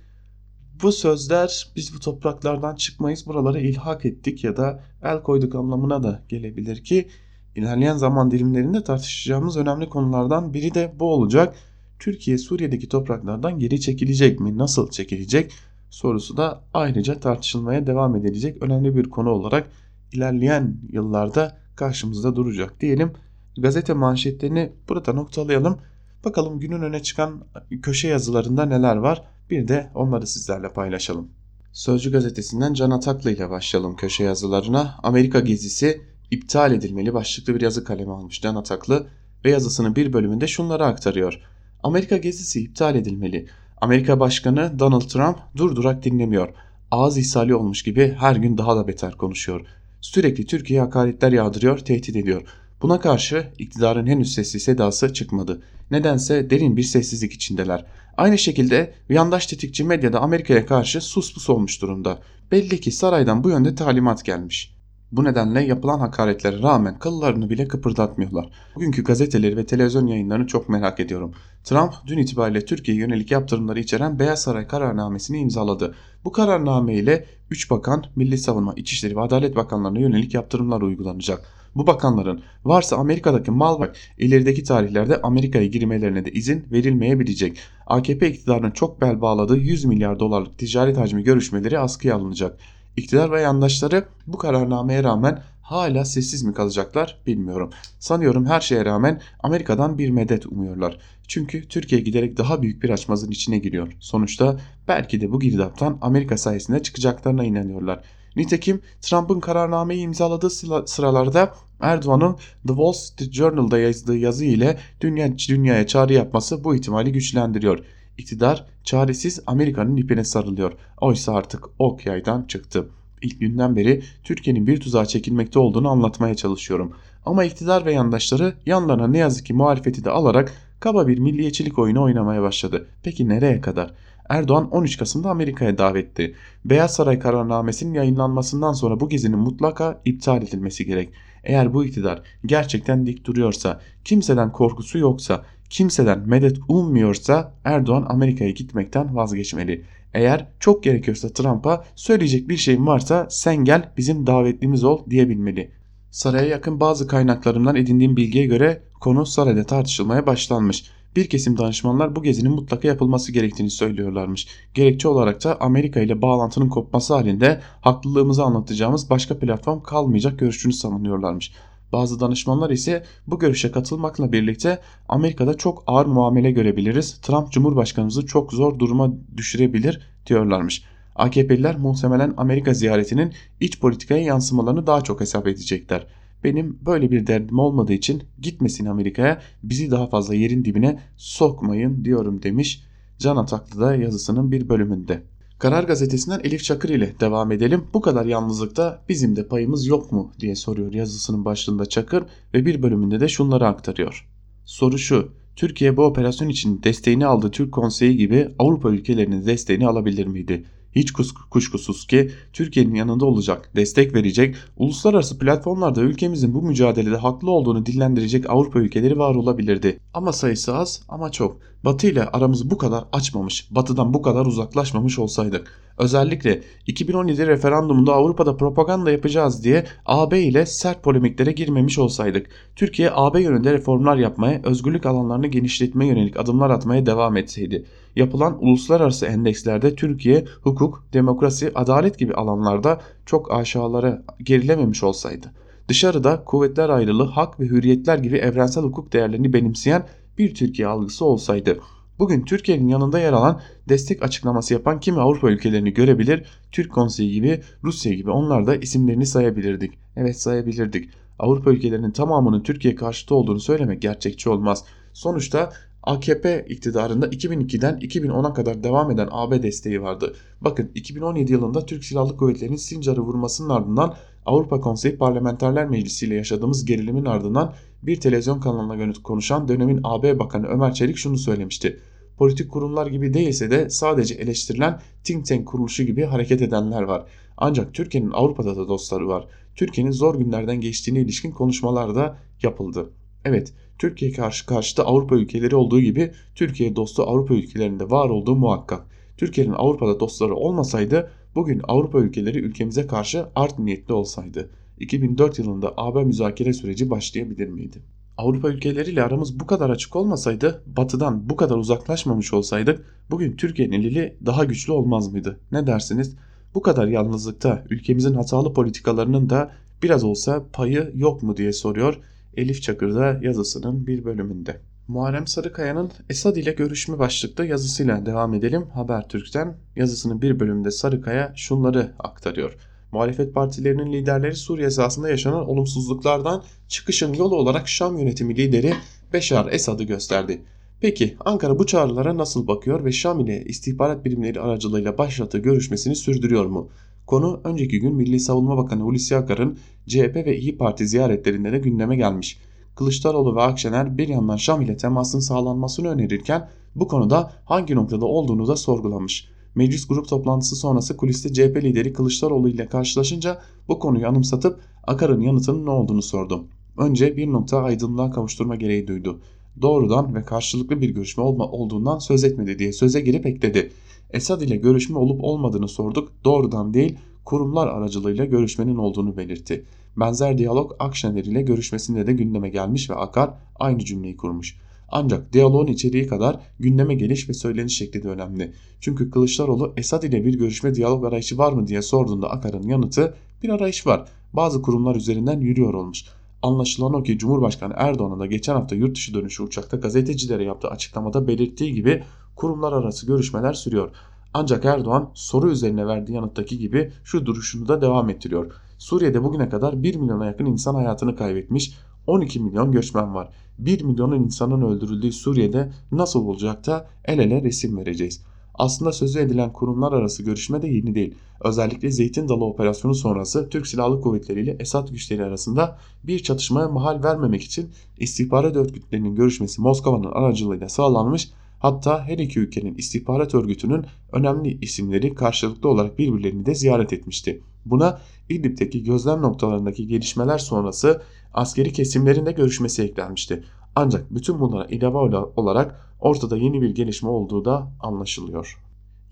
bu sözler biz bu topraklardan çıkmayız buralara ilhak ettik ya da el koyduk anlamına da gelebilir ki ilerleyen zaman dilimlerinde tartışacağımız önemli konulardan biri de bu olacak. Türkiye Suriye'deki topraklardan geri çekilecek mi? Nasıl çekilecek? sorusu da ayrıca tartışılmaya devam edilecek önemli bir konu olarak ilerleyen yıllarda karşımızda duracak diyelim. Gazete manşetlerini burada noktalayalım. Bakalım günün öne çıkan köşe yazılarında neler var bir de onları sizlerle paylaşalım. Sözcü gazetesinden Can Ataklı ile başlayalım köşe yazılarına. Amerika gezisi iptal edilmeli başlıklı bir yazı kalemi almış Can Ataklı ve yazısının bir bölümünde şunları aktarıyor. Amerika gezisi iptal edilmeli. Amerika Başkanı Donald Trump durdurak dinlemiyor. ağız ishali olmuş gibi her gün daha da beter konuşuyor. Sürekli Türkiye'ye hakaretler yağdırıyor, tehdit ediyor. Buna karşı iktidarın henüz sessiz sedası çıkmadı. Nedense derin bir sessizlik içindeler. Aynı şekilde yandaş tetikçi medyada Amerika'ya karşı sus pus olmuş durumda. Belli ki saraydan bu yönde talimat gelmiş. Bu nedenle yapılan hakaretlere rağmen kıllarını bile kıpırdatmıyorlar. Bugünkü gazeteleri ve televizyon yayınlarını çok merak ediyorum. Trump dün itibariyle Türkiye'ye yönelik yaptırımları içeren Beyaz Saray kararnamesini imzaladı. Bu kararname ile 3 bakan, Milli Savunma, İçişleri ve Adalet Bakanlarına yönelik yaptırımlar uygulanacak. Bu bakanların varsa Amerika'daki mal var ilerideki tarihlerde Amerika'ya girmelerine de izin verilmeyebilecek. AKP iktidarının çok bel bağladığı 100 milyar dolarlık ticaret hacmi görüşmeleri askıya alınacak. İktidar ve yandaşları bu kararnameye rağmen hala sessiz mi kalacaklar bilmiyorum. Sanıyorum her şeye rağmen Amerika'dan bir medet umuyorlar. Çünkü Türkiye giderek daha büyük bir açmazın içine giriyor. Sonuçta belki de bu girdaptan Amerika sayesinde çıkacaklarına inanıyorlar. Nitekim Trump'ın kararnameyi imzaladığı sıralarda Erdoğan'ın The Wall Street Journal'da yazdığı yazı ile dünya, dünyaya çağrı yapması bu ihtimali güçlendiriyor. İktidar çaresiz Amerika'nın ipine sarılıyor. Oysa artık ok yaydan çıktı. İlk günden beri Türkiye'nin bir tuzağa çekilmekte olduğunu anlatmaya çalışıyorum. Ama iktidar ve yandaşları yanlarına ne yazık ki muhalefeti de alarak kaba bir milliyetçilik oyunu oynamaya başladı. Peki nereye kadar? Erdoğan 13 Kasım'da Amerika'ya davetti. Beyaz Saray kararnamesinin yayınlanmasından sonra bu gezinin mutlaka iptal edilmesi gerek. Eğer bu iktidar gerçekten dik duruyorsa, kimseden korkusu yoksa, kimseden medet ummuyorsa Erdoğan Amerika'ya gitmekten vazgeçmeli. Eğer çok gerekiyorsa Trump'a söyleyecek bir şeyin varsa sen gel bizim davetlimiz ol diyebilmeli. Saraya yakın bazı kaynaklarımdan edindiğim bilgiye göre konu sarayda tartışılmaya başlanmış. Bir kesim danışmanlar bu gezinin mutlaka yapılması gerektiğini söylüyorlarmış. Gerekçe olarak da Amerika ile bağlantının kopması halinde haklılığımızı anlatacağımız başka platform kalmayacak görüşünü savunuyorlarmış. Bazı danışmanlar ise bu görüşe katılmakla birlikte Amerika'da çok ağır muamele görebiliriz. Trump Cumhurbaşkanımızı çok zor duruma düşürebilir diyorlarmış. AKP'liler muhtemelen Amerika ziyaretinin iç politikaya yansımalarını daha çok hesap edecekler. Benim böyle bir derdim olmadığı için gitmesin Amerika'ya bizi daha fazla yerin dibine sokmayın diyorum demiş Can Ataklı da yazısının bir bölümünde. Karar gazetesinden Elif Çakır ile devam edelim. Bu kadar yalnızlıkta bizim de payımız yok mu diye soruyor yazısının başlığında Çakır ve bir bölümünde de şunları aktarıyor. Soru şu. Türkiye bu operasyon için desteğini aldığı Türk Konseyi gibi Avrupa ülkelerinin desteğini alabilir miydi? Hiç kuşkusuz ki Türkiye'nin yanında olacak, destek verecek, uluslararası platformlarda ülkemizin bu mücadelede haklı olduğunu dillendirecek Avrupa ülkeleri var olabilirdi. Ama sayısı az ama çok. Batı ile aramızı bu kadar açmamış, Batı'dan bu kadar uzaklaşmamış olsaydık. Özellikle 2017 referandumunda Avrupa'da propaganda yapacağız diye AB ile sert polemiklere girmemiş olsaydık. Türkiye AB yönünde reformlar yapmaya, özgürlük alanlarını genişletmeye yönelik adımlar atmaya devam etseydi. Yapılan uluslararası endekslerde Türkiye hukuk, demokrasi, adalet gibi alanlarda çok aşağılara gerilememiş olsaydı. Dışarıda kuvvetler ayrılığı, hak ve hürriyetler gibi evrensel hukuk değerlerini benimseyen bir Türkiye algısı olsaydı. Bugün Türkiye'nin yanında yer alan destek açıklaması yapan kimi Avrupa ülkelerini görebilir, Türk Konseyi gibi, Rusya gibi onlar da isimlerini sayabilirdik. Evet sayabilirdik. Avrupa ülkelerinin tamamının Türkiye karşıtı olduğunu söylemek gerçekçi olmaz. Sonuçta AKP iktidarında 2002'den 2010'a kadar devam eden AB desteği vardı. Bakın 2017 yılında Türk Silahlı Kuvvetleri'nin Sincar'ı vurmasının ardından Avrupa Konseyi Parlamenterler Meclisi ile yaşadığımız gerilimin ardından bir televizyon kanalına konuşan dönemin AB Bakanı Ömer Çelik şunu söylemişti. Politik kurumlar gibi değilse de sadece eleştirilen think tank kuruluşu gibi hareket edenler var. Ancak Türkiye'nin Avrupa'da da dostları var. Türkiye'nin zor günlerden geçtiğine ilişkin konuşmalar da yapıldı. Evet, Türkiye karşı karşıta Avrupa ülkeleri olduğu gibi Türkiye dostu Avrupa ülkelerinde var olduğu muhakkak. Türkiye'nin Avrupa'da dostları olmasaydı bugün Avrupa ülkeleri ülkemize karşı art niyetli olsaydı. 2004 yılında AB müzakere süreci başlayabilir miydi? Avrupa ülkeleriyle aramız bu kadar açık olmasaydı, batıdan bu kadar uzaklaşmamış olsaydık bugün Türkiye'nin eli daha güçlü olmaz mıydı? Ne dersiniz? Bu kadar yalnızlıkta ülkemizin hatalı politikalarının da biraz olsa payı yok mu diye soruyor Elif Çakır'da yazısının bir bölümünde. Muharrem Sarıkaya'nın Esad ile görüşme başlıklı yazısıyla devam edelim. Habertürk'ten yazısının bir bölümünde Sarıkaya şunları aktarıyor. Muhalefet partilerinin liderleri Suriye esasında yaşanan olumsuzluklardan çıkışın yolu olarak Şam yönetimi lideri Beşar Esad'ı gösterdi. Peki Ankara bu çağrılara nasıl bakıyor ve Şam ile istihbarat birimleri aracılığıyla başlattığı görüşmesini sürdürüyor mu? Konu önceki gün Milli Savunma Bakanı Hulusi Akar'ın CHP ve İyi Parti ziyaretlerinde de gündeme gelmiş. Kılıçdaroğlu ve Akşener bir yandan Şam ile temasın sağlanmasını önerirken bu konuda hangi noktada olduğunu da sorgulamış. Meclis grup toplantısı sonrası kuliste CHP lideri Kılıçdaroğlu ile karşılaşınca bu konuyu anımsatıp Akar'ın yanıtının ne olduğunu sordu. Önce bir nokta aydınlığa kavuşturma gereği duydu. Doğrudan ve karşılıklı bir görüşme olma olduğundan söz etmedi diye söze girip ekledi. Esad ile görüşme olup olmadığını sorduk. Doğrudan değil kurumlar aracılığıyla görüşmenin olduğunu belirtti. Benzer diyalog Akşener ile görüşmesinde de gündeme gelmiş ve Akar aynı cümleyi kurmuş. Ancak diyaloğun içeriği kadar gündeme geliş ve söyleniş şekli de önemli. Çünkü Kılıçdaroğlu Esad ile bir görüşme diyalog arayışı var mı diye sorduğunda Akar'ın yanıtı bir arayış var. Bazı kurumlar üzerinden yürüyor olmuş. Anlaşılan o ki Cumhurbaşkanı Erdoğan'ın da geçen hafta yurt dışı dönüşü uçakta gazetecilere yaptığı açıklamada belirttiği gibi kurumlar arası görüşmeler sürüyor. Ancak Erdoğan soru üzerine verdiği yanıttaki gibi şu duruşunu da devam ettiriyor. Suriye'de bugüne kadar 1 milyona yakın insan hayatını kaybetmiş, 12 milyon göçmen var. 1 milyonun insanın öldürüldüğü Suriye'de nasıl olacak da el ele resim vereceğiz. Aslında sözü edilen kurumlar arası görüşme de yeni değil. Özellikle Zeytin Dalı operasyonu sonrası Türk Silahlı Kuvvetleri ile Esad güçleri arasında bir çatışmaya mahal vermemek için istihbarat örgütlerinin görüşmesi Moskova'nın aracılığıyla sağlanmış Hatta her iki ülkenin istihbarat örgütünün önemli isimleri karşılıklı olarak birbirlerini de ziyaret etmişti. Buna İdlib'deki gözlem noktalarındaki gelişmeler sonrası askeri kesimlerin de görüşmesi eklenmişti. Ancak bütün bunlara ilave olarak ortada yeni bir gelişme olduğu da anlaşılıyor.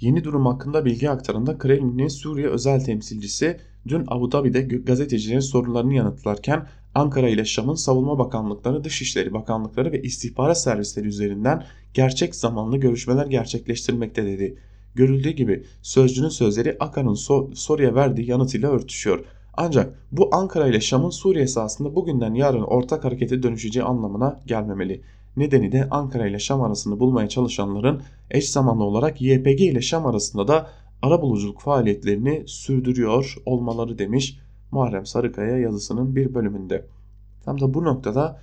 Yeni durum hakkında bilgi aktarında Kremlin'in Suriye özel temsilcisi dün Abu Dhabi'de gazetecilerin sorularını yanıtlarken Ankara ile Şam'ın savunma bakanlıkları, dışişleri bakanlıkları ve istihbarat servisleri üzerinden gerçek zamanlı görüşmeler gerçekleştirmekte dedi. Görüldüğü gibi sözcünün sözleri Akar'ın so soruya verdiği yanıtıyla örtüşüyor. Ancak bu Ankara ile Şam'ın Suriye sahasında bugünden yarın ortak harekete dönüşeceği anlamına gelmemeli. Nedeni de Ankara ile Şam arasını bulmaya çalışanların eş zamanlı olarak YPG ile Şam arasında da arabuluculuk faaliyetlerini sürdürüyor olmaları demiş Muharrem Sarıkaya yazısının bir bölümünde. Tam da bu noktada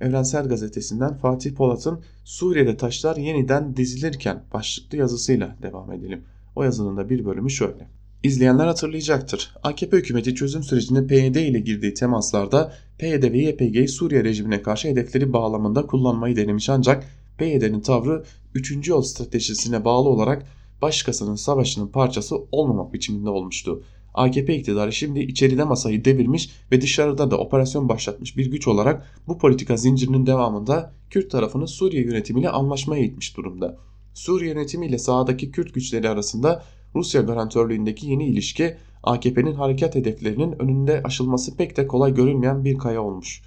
Evrensel Gazetesi'nden Fatih Polat'ın Suriye'de taşlar yeniden dizilirken başlıklı yazısıyla devam edelim. O yazının da bir bölümü şöyle. İzleyenler hatırlayacaktır. AKP hükümeti çözüm sürecinde PYD ile girdiği temaslarda PYD ve YPG'yi Suriye rejimine karşı hedefleri bağlamında kullanmayı denemiş ancak PYD'nin tavrı 3. yol stratejisine bağlı olarak başkasının savaşının parçası olmamak biçiminde olmuştu. AKP iktidarı şimdi içeride masayı devirmiş ve dışarıda da operasyon başlatmış bir güç olarak bu politika zincirinin devamında Kürt tarafını Suriye yönetimiyle anlaşmaya itmiş durumda. Suriye yönetimiyle sahadaki Kürt güçleri arasında Rusya garantörlüğündeki yeni ilişki AKP'nin harekat hedeflerinin önünde aşılması pek de kolay görünmeyen bir kaya olmuş.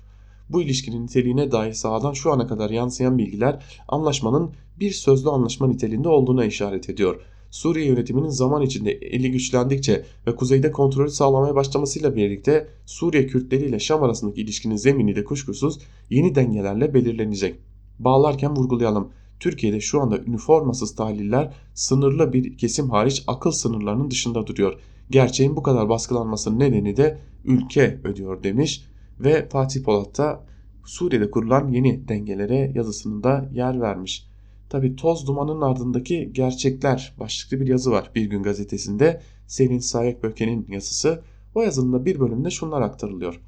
Bu ilişkinin niteliğine dair sahadan şu ana kadar yansıyan bilgiler anlaşmanın bir sözlü anlaşma niteliğinde olduğuna işaret ediyor. Suriye yönetiminin zaman içinde eli güçlendikçe ve kuzeyde kontrolü sağlamaya başlamasıyla birlikte Suriye Kürtleri ile Şam arasındaki ilişkinin zemini de kuşkusuz yeni dengelerle belirlenecek. Bağlarken vurgulayalım. Türkiye'de şu anda üniformasız tahliller sınırlı bir kesim hariç akıl sınırlarının dışında duruyor. Gerçeğin bu kadar baskılanmasının nedeni de ülke ödüyor demiş ve Fatih Polat da Suriye'de kurulan yeni dengelere yazısında yer vermiş. Tabi toz dumanın ardındaki gerçekler başlıklı bir yazı var Bir Gün gazetesinde. Selin Sayek Böke'nin yazısı. O yazının da bir bölümünde şunlar aktarılıyor.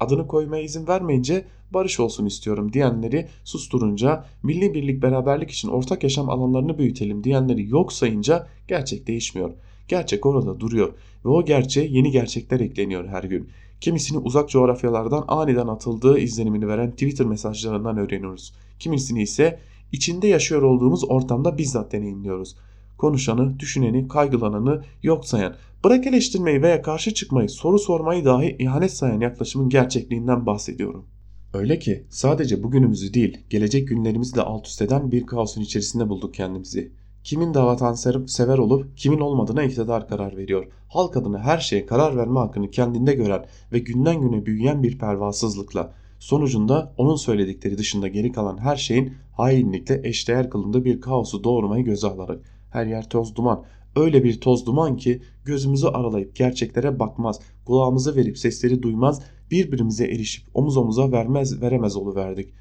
Adını koymaya izin vermeyince barış olsun istiyorum diyenleri susturunca, milli birlik beraberlik için ortak yaşam alanlarını büyütelim diyenleri yok sayınca gerçek değişmiyor. Gerçek orada duruyor ve o gerçeğe yeni gerçekler ekleniyor her gün. Kimisini uzak coğrafyalardan aniden atıldığı izlenimini veren Twitter mesajlarından öğreniyoruz. Kimisini ise içinde yaşıyor olduğumuz ortamda bizzat deneyimliyoruz. Konuşanı, düşüneni, kaygılananı yok sayan, bırak eleştirmeyi veya karşı çıkmayı, soru sormayı dahi ihanet sayan yaklaşımın gerçekliğinden bahsediyorum. Öyle ki sadece bugünümüzü değil, gelecek günlerimizi de alt üst eden bir kaosun içerisinde bulduk kendimizi. Kimin sever olup kimin olmadığına iktidar karar veriyor. Halk adına her şeye karar verme hakkını kendinde gören ve günden güne büyüyen bir pervasızlıkla Sonucunda onun söyledikleri dışında geri kalan her şeyin hainlikle eşdeğer kılındığı bir kaosu doğurmayı göze alarak her yer toz duman. Öyle bir toz duman ki gözümüzü aralayıp gerçeklere bakmaz, kulağımızı verip sesleri duymaz, birbirimize erişip omuz omuza vermez veremez verdik.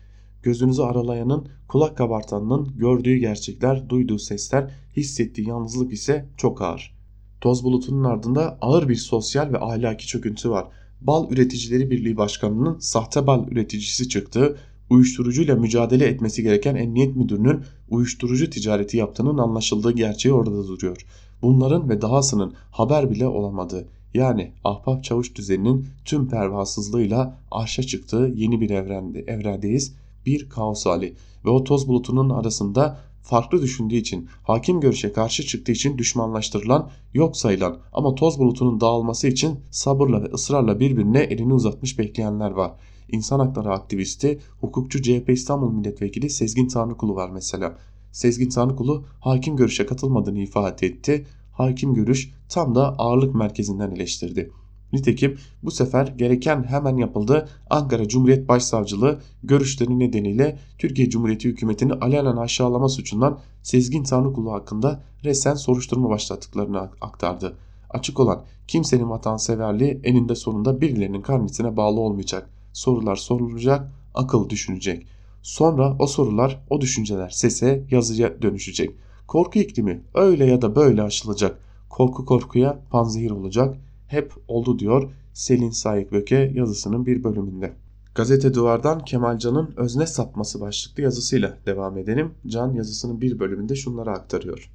Gözünüzü aralayanın, kulak kabartanın gördüğü gerçekler, duyduğu sesler, hissettiği yalnızlık ise çok ağır. Toz bulutunun ardında ağır bir sosyal ve ahlaki çöküntü var. Bal Üreticileri Birliği Başkanı'nın sahte bal üreticisi çıktığı, uyuşturucuyla mücadele etmesi gereken emniyet müdürünün uyuşturucu ticareti yaptığının anlaşıldığı gerçeği orada duruyor. Bunların ve dahasının haber bile olamadığı yani ahbap çavuş düzeninin tüm pervasızlığıyla arşa çıktığı yeni bir evrende, evrendeyiz. Bir kaos hali ve o toz bulutunun arasında farklı düşündüğü için, hakim görüşe karşı çıktığı için düşmanlaştırılan, yok sayılan ama toz bulutunun dağılması için sabırla ve ısrarla birbirine elini uzatmış bekleyenler var. İnsan hakları aktivisti, hukukçu CHP İstanbul Milletvekili Sezgin Tanrıkulu var mesela. Sezgin Tanrıkulu hakim görüşe katılmadığını ifade etti. Hakim görüş tam da ağırlık merkezinden eleştirdi. Nitekim bu sefer gereken hemen yapıldı. Ankara Cumhuriyet Başsavcılığı görüşleri nedeniyle Türkiye Cumhuriyeti hükümetini alenen aşağılama suçundan Sezgin Tanrıkulu hakkında resen soruşturma başlattıklarını aktardı. Açık olan kimsenin vatanseverliği eninde sonunda birilerinin karnesine bağlı olmayacak. Sorular sorulacak, akıl düşünecek. Sonra o sorular, o düşünceler sese, yazıya dönüşecek. Korku iklimi öyle ya da böyle aşılacak. Korku korkuya panzehir olacak hep oldu diyor Selin Sayıkböke yazısının bir bölümünde. Gazete Duvar'dan Kemal Can'ın özne sapması başlıklı yazısıyla devam edelim. Can yazısının bir bölümünde şunları aktarıyor.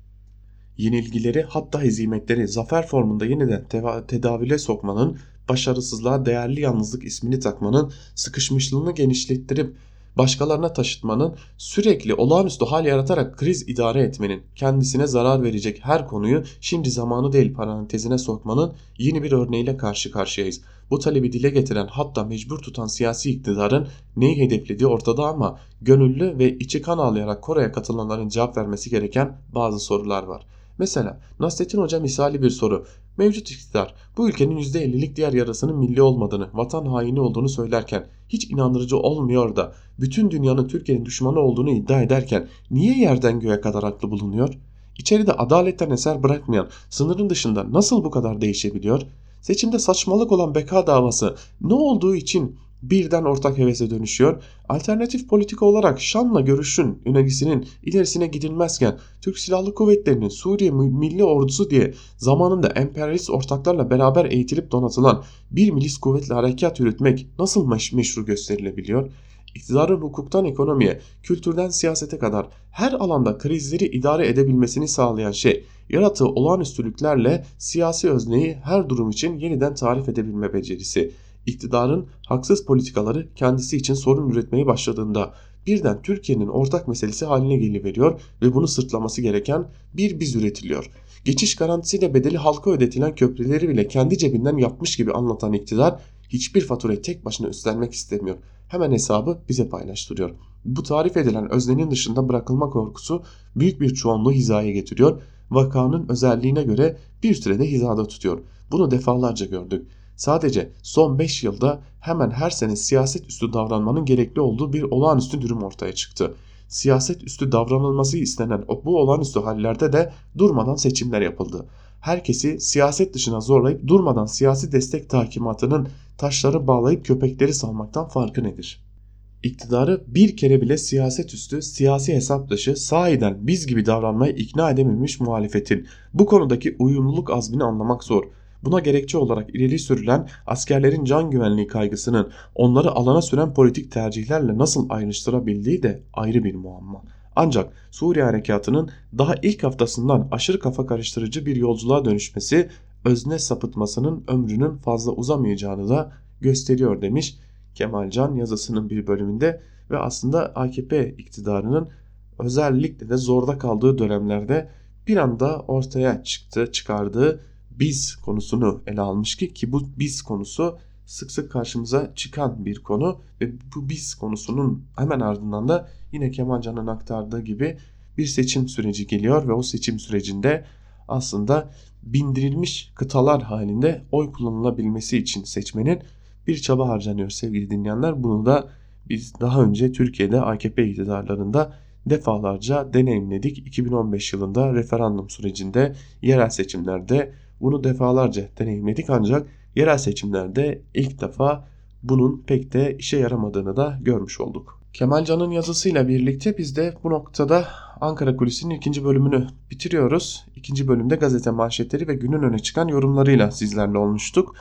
Yenilgileri hatta hezimetleri zafer formunda yeniden tedavüle sokmanın, başarısızlığa değerli yalnızlık ismini takmanın, sıkışmışlığını genişlettirip başkalarına taşıtmanın, sürekli olağanüstü hal yaratarak kriz idare etmenin, kendisine zarar verecek her konuyu şimdi zamanı değil parantezine sokmanın yeni bir örneğiyle karşı karşıyayız. Bu talebi dile getiren hatta mecbur tutan siyasi iktidarın neyi hedeflediği ortada ama gönüllü ve içi kan ağlayarak Kore'ye katılanların cevap vermesi gereken bazı sorular var. Mesela Nasrettin Hoca misali bir soru. Mevcut iktidar bu ülkenin %50'lik diğer yarasının milli olmadığını, vatan haini olduğunu söylerken hiç inandırıcı olmuyor da bütün dünyanın Türkiye'nin düşmanı olduğunu iddia ederken niye yerden göğe kadar haklı bulunuyor? İçeride adaletten eser bırakmayan sınırın dışında nasıl bu kadar değişebiliyor? Seçimde saçmalık olan beka davası ne olduğu için birden ortak hevese dönüşüyor. Alternatif politika olarak Şam'la görüşün önerisinin ilerisine gidilmezken Türk Silahlı Kuvvetleri'nin Suriye Milli Ordusu diye zamanında emperyalist ortaklarla beraber eğitilip donatılan bir milis kuvvetle harekat yürütmek nasıl meş meşru gösterilebiliyor? İktidarın hukuktan ekonomiye, kültürden siyasete kadar her alanda krizleri idare edebilmesini sağlayan şey, yarattığı olağanüstülüklerle siyasi özneyi her durum için yeniden tarif edebilme becerisi iktidarın haksız politikaları kendisi için sorun üretmeye başladığında birden Türkiye'nin ortak meselesi haline geliveriyor ve bunu sırtlaması gereken bir biz üretiliyor. Geçiş garantisiyle bedeli halka ödetilen köprüleri bile kendi cebinden yapmış gibi anlatan iktidar hiçbir faturayı tek başına üstlenmek istemiyor. Hemen hesabı bize paylaştırıyor. Bu tarif edilen öznenin dışında bırakılma korkusu büyük bir çoğunluğu hizaya getiriyor. Vakanın özelliğine göre bir sürede hizada tutuyor. Bunu defalarca gördük. Sadece son 5 yılda hemen her sene siyaset üstü davranmanın gerekli olduğu bir olağanüstü durum ortaya çıktı. Siyaset üstü davranılması istenen bu olağanüstü hallerde de durmadan seçimler yapıldı. Herkesi siyaset dışına zorlayıp durmadan siyasi destek takimatının taşları bağlayıp köpekleri salmaktan farkı nedir? İktidarı bir kere bile siyaset üstü, siyasi hesap dışı, sahiden biz gibi davranmaya ikna edememiş muhalefetin bu konudaki uyumluluk azmini anlamak zor. Buna gerekçe olarak ileri sürülen askerlerin can güvenliği kaygısının onları alana süren politik tercihlerle nasıl ayrıştırabildiği de ayrı bir muamma. Ancak Suriye harekatının daha ilk haftasından aşırı kafa karıştırıcı bir yolculuğa dönüşmesi özne sapıtmasının ömrünün fazla uzamayacağını da gösteriyor demiş Kemal Can yazısının bir bölümünde ve aslında AKP iktidarının özellikle de zorda kaldığı dönemlerde bir anda ortaya çıktı, çıkardığı biz konusunu ele almış ki ki bu biz konusu sık sık karşımıza çıkan bir konu ve bu biz konusunun hemen ardından da yine Kemal Can'ın aktardığı gibi bir seçim süreci geliyor ve o seçim sürecinde aslında bindirilmiş kıtalar halinde oy kullanılabilmesi için seçmenin bir çaba harcanıyor sevgili dinleyenler. Bunu da biz daha önce Türkiye'de AKP iktidarlarında defalarca deneyimledik. 2015 yılında referandum sürecinde yerel seçimlerde bunu defalarca deneyimledik ancak yerel seçimlerde ilk defa bunun pek de işe yaramadığını da görmüş olduk. Kemal Can'ın yazısıyla birlikte biz de bu noktada Ankara Kulisi'nin ikinci bölümünü bitiriyoruz. İkinci bölümde gazete manşetleri ve günün öne çıkan yorumlarıyla sizlerle olmuştuk.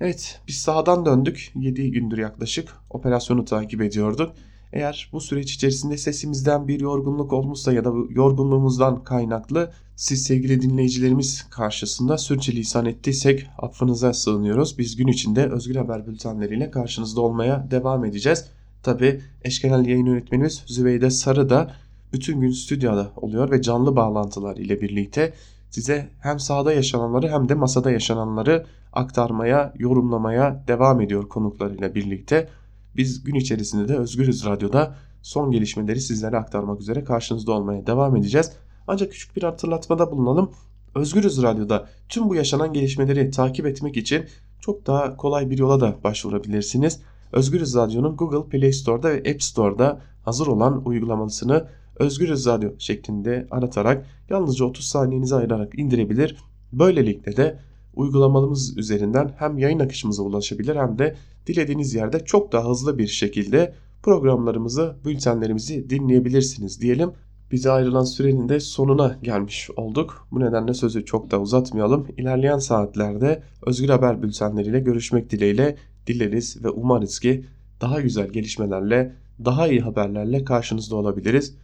Evet biz sahadan döndük. 7 gündür yaklaşık operasyonu takip ediyorduk. Eğer bu süreç içerisinde sesimizden bir yorgunluk olmuşsa ya da yorgunluğumuzdan kaynaklı siz sevgili dinleyicilerimiz karşısında sürçülisan ettiysek affınıza sığınıyoruz. Biz gün içinde Özgür Haber bültenleriyle karşınızda olmaya devam edeceğiz. Tabi eş genel yayın yönetmenimiz Zübeyde Sarı da bütün gün stüdyoda oluyor ve canlı bağlantılar ile birlikte size hem sahada yaşananları hem de masada yaşananları aktarmaya, yorumlamaya devam ediyor konuklarıyla birlikte. Biz gün içerisinde de Özgürüz Radyo'da son gelişmeleri sizlere aktarmak üzere karşınızda olmaya devam edeceğiz. Ancak küçük bir hatırlatmada bulunalım. Özgürüz Radyo'da tüm bu yaşanan gelişmeleri takip etmek için çok daha kolay bir yola da başvurabilirsiniz. Özgürüz Radyo'nun Google Play Store'da ve App Store'da hazır olan uygulamasını Özgürüz Radyo şeklinde aratarak yalnızca 30 saniyenizi ayırarak indirebilir. Böylelikle de uygulamamız üzerinden hem yayın akışımıza ulaşabilir hem de dilediğiniz yerde çok daha hızlı bir şekilde programlarımızı, bültenlerimizi dinleyebilirsiniz diyelim. Bize ayrılan sürenin de sonuna gelmiş olduk. Bu nedenle sözü çok da uzatmayalım. İlerleyen saatlerde Özgür Haber bültenleriyle görüşmek dileğiyle dileriz ve umarız ki daha güzel gelişmelerle, daha iyi haberlerle karşınızda olabiliriz.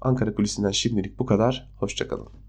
Ankara Kulisi'nden şimdilik bu kadar. Hoşçakalın.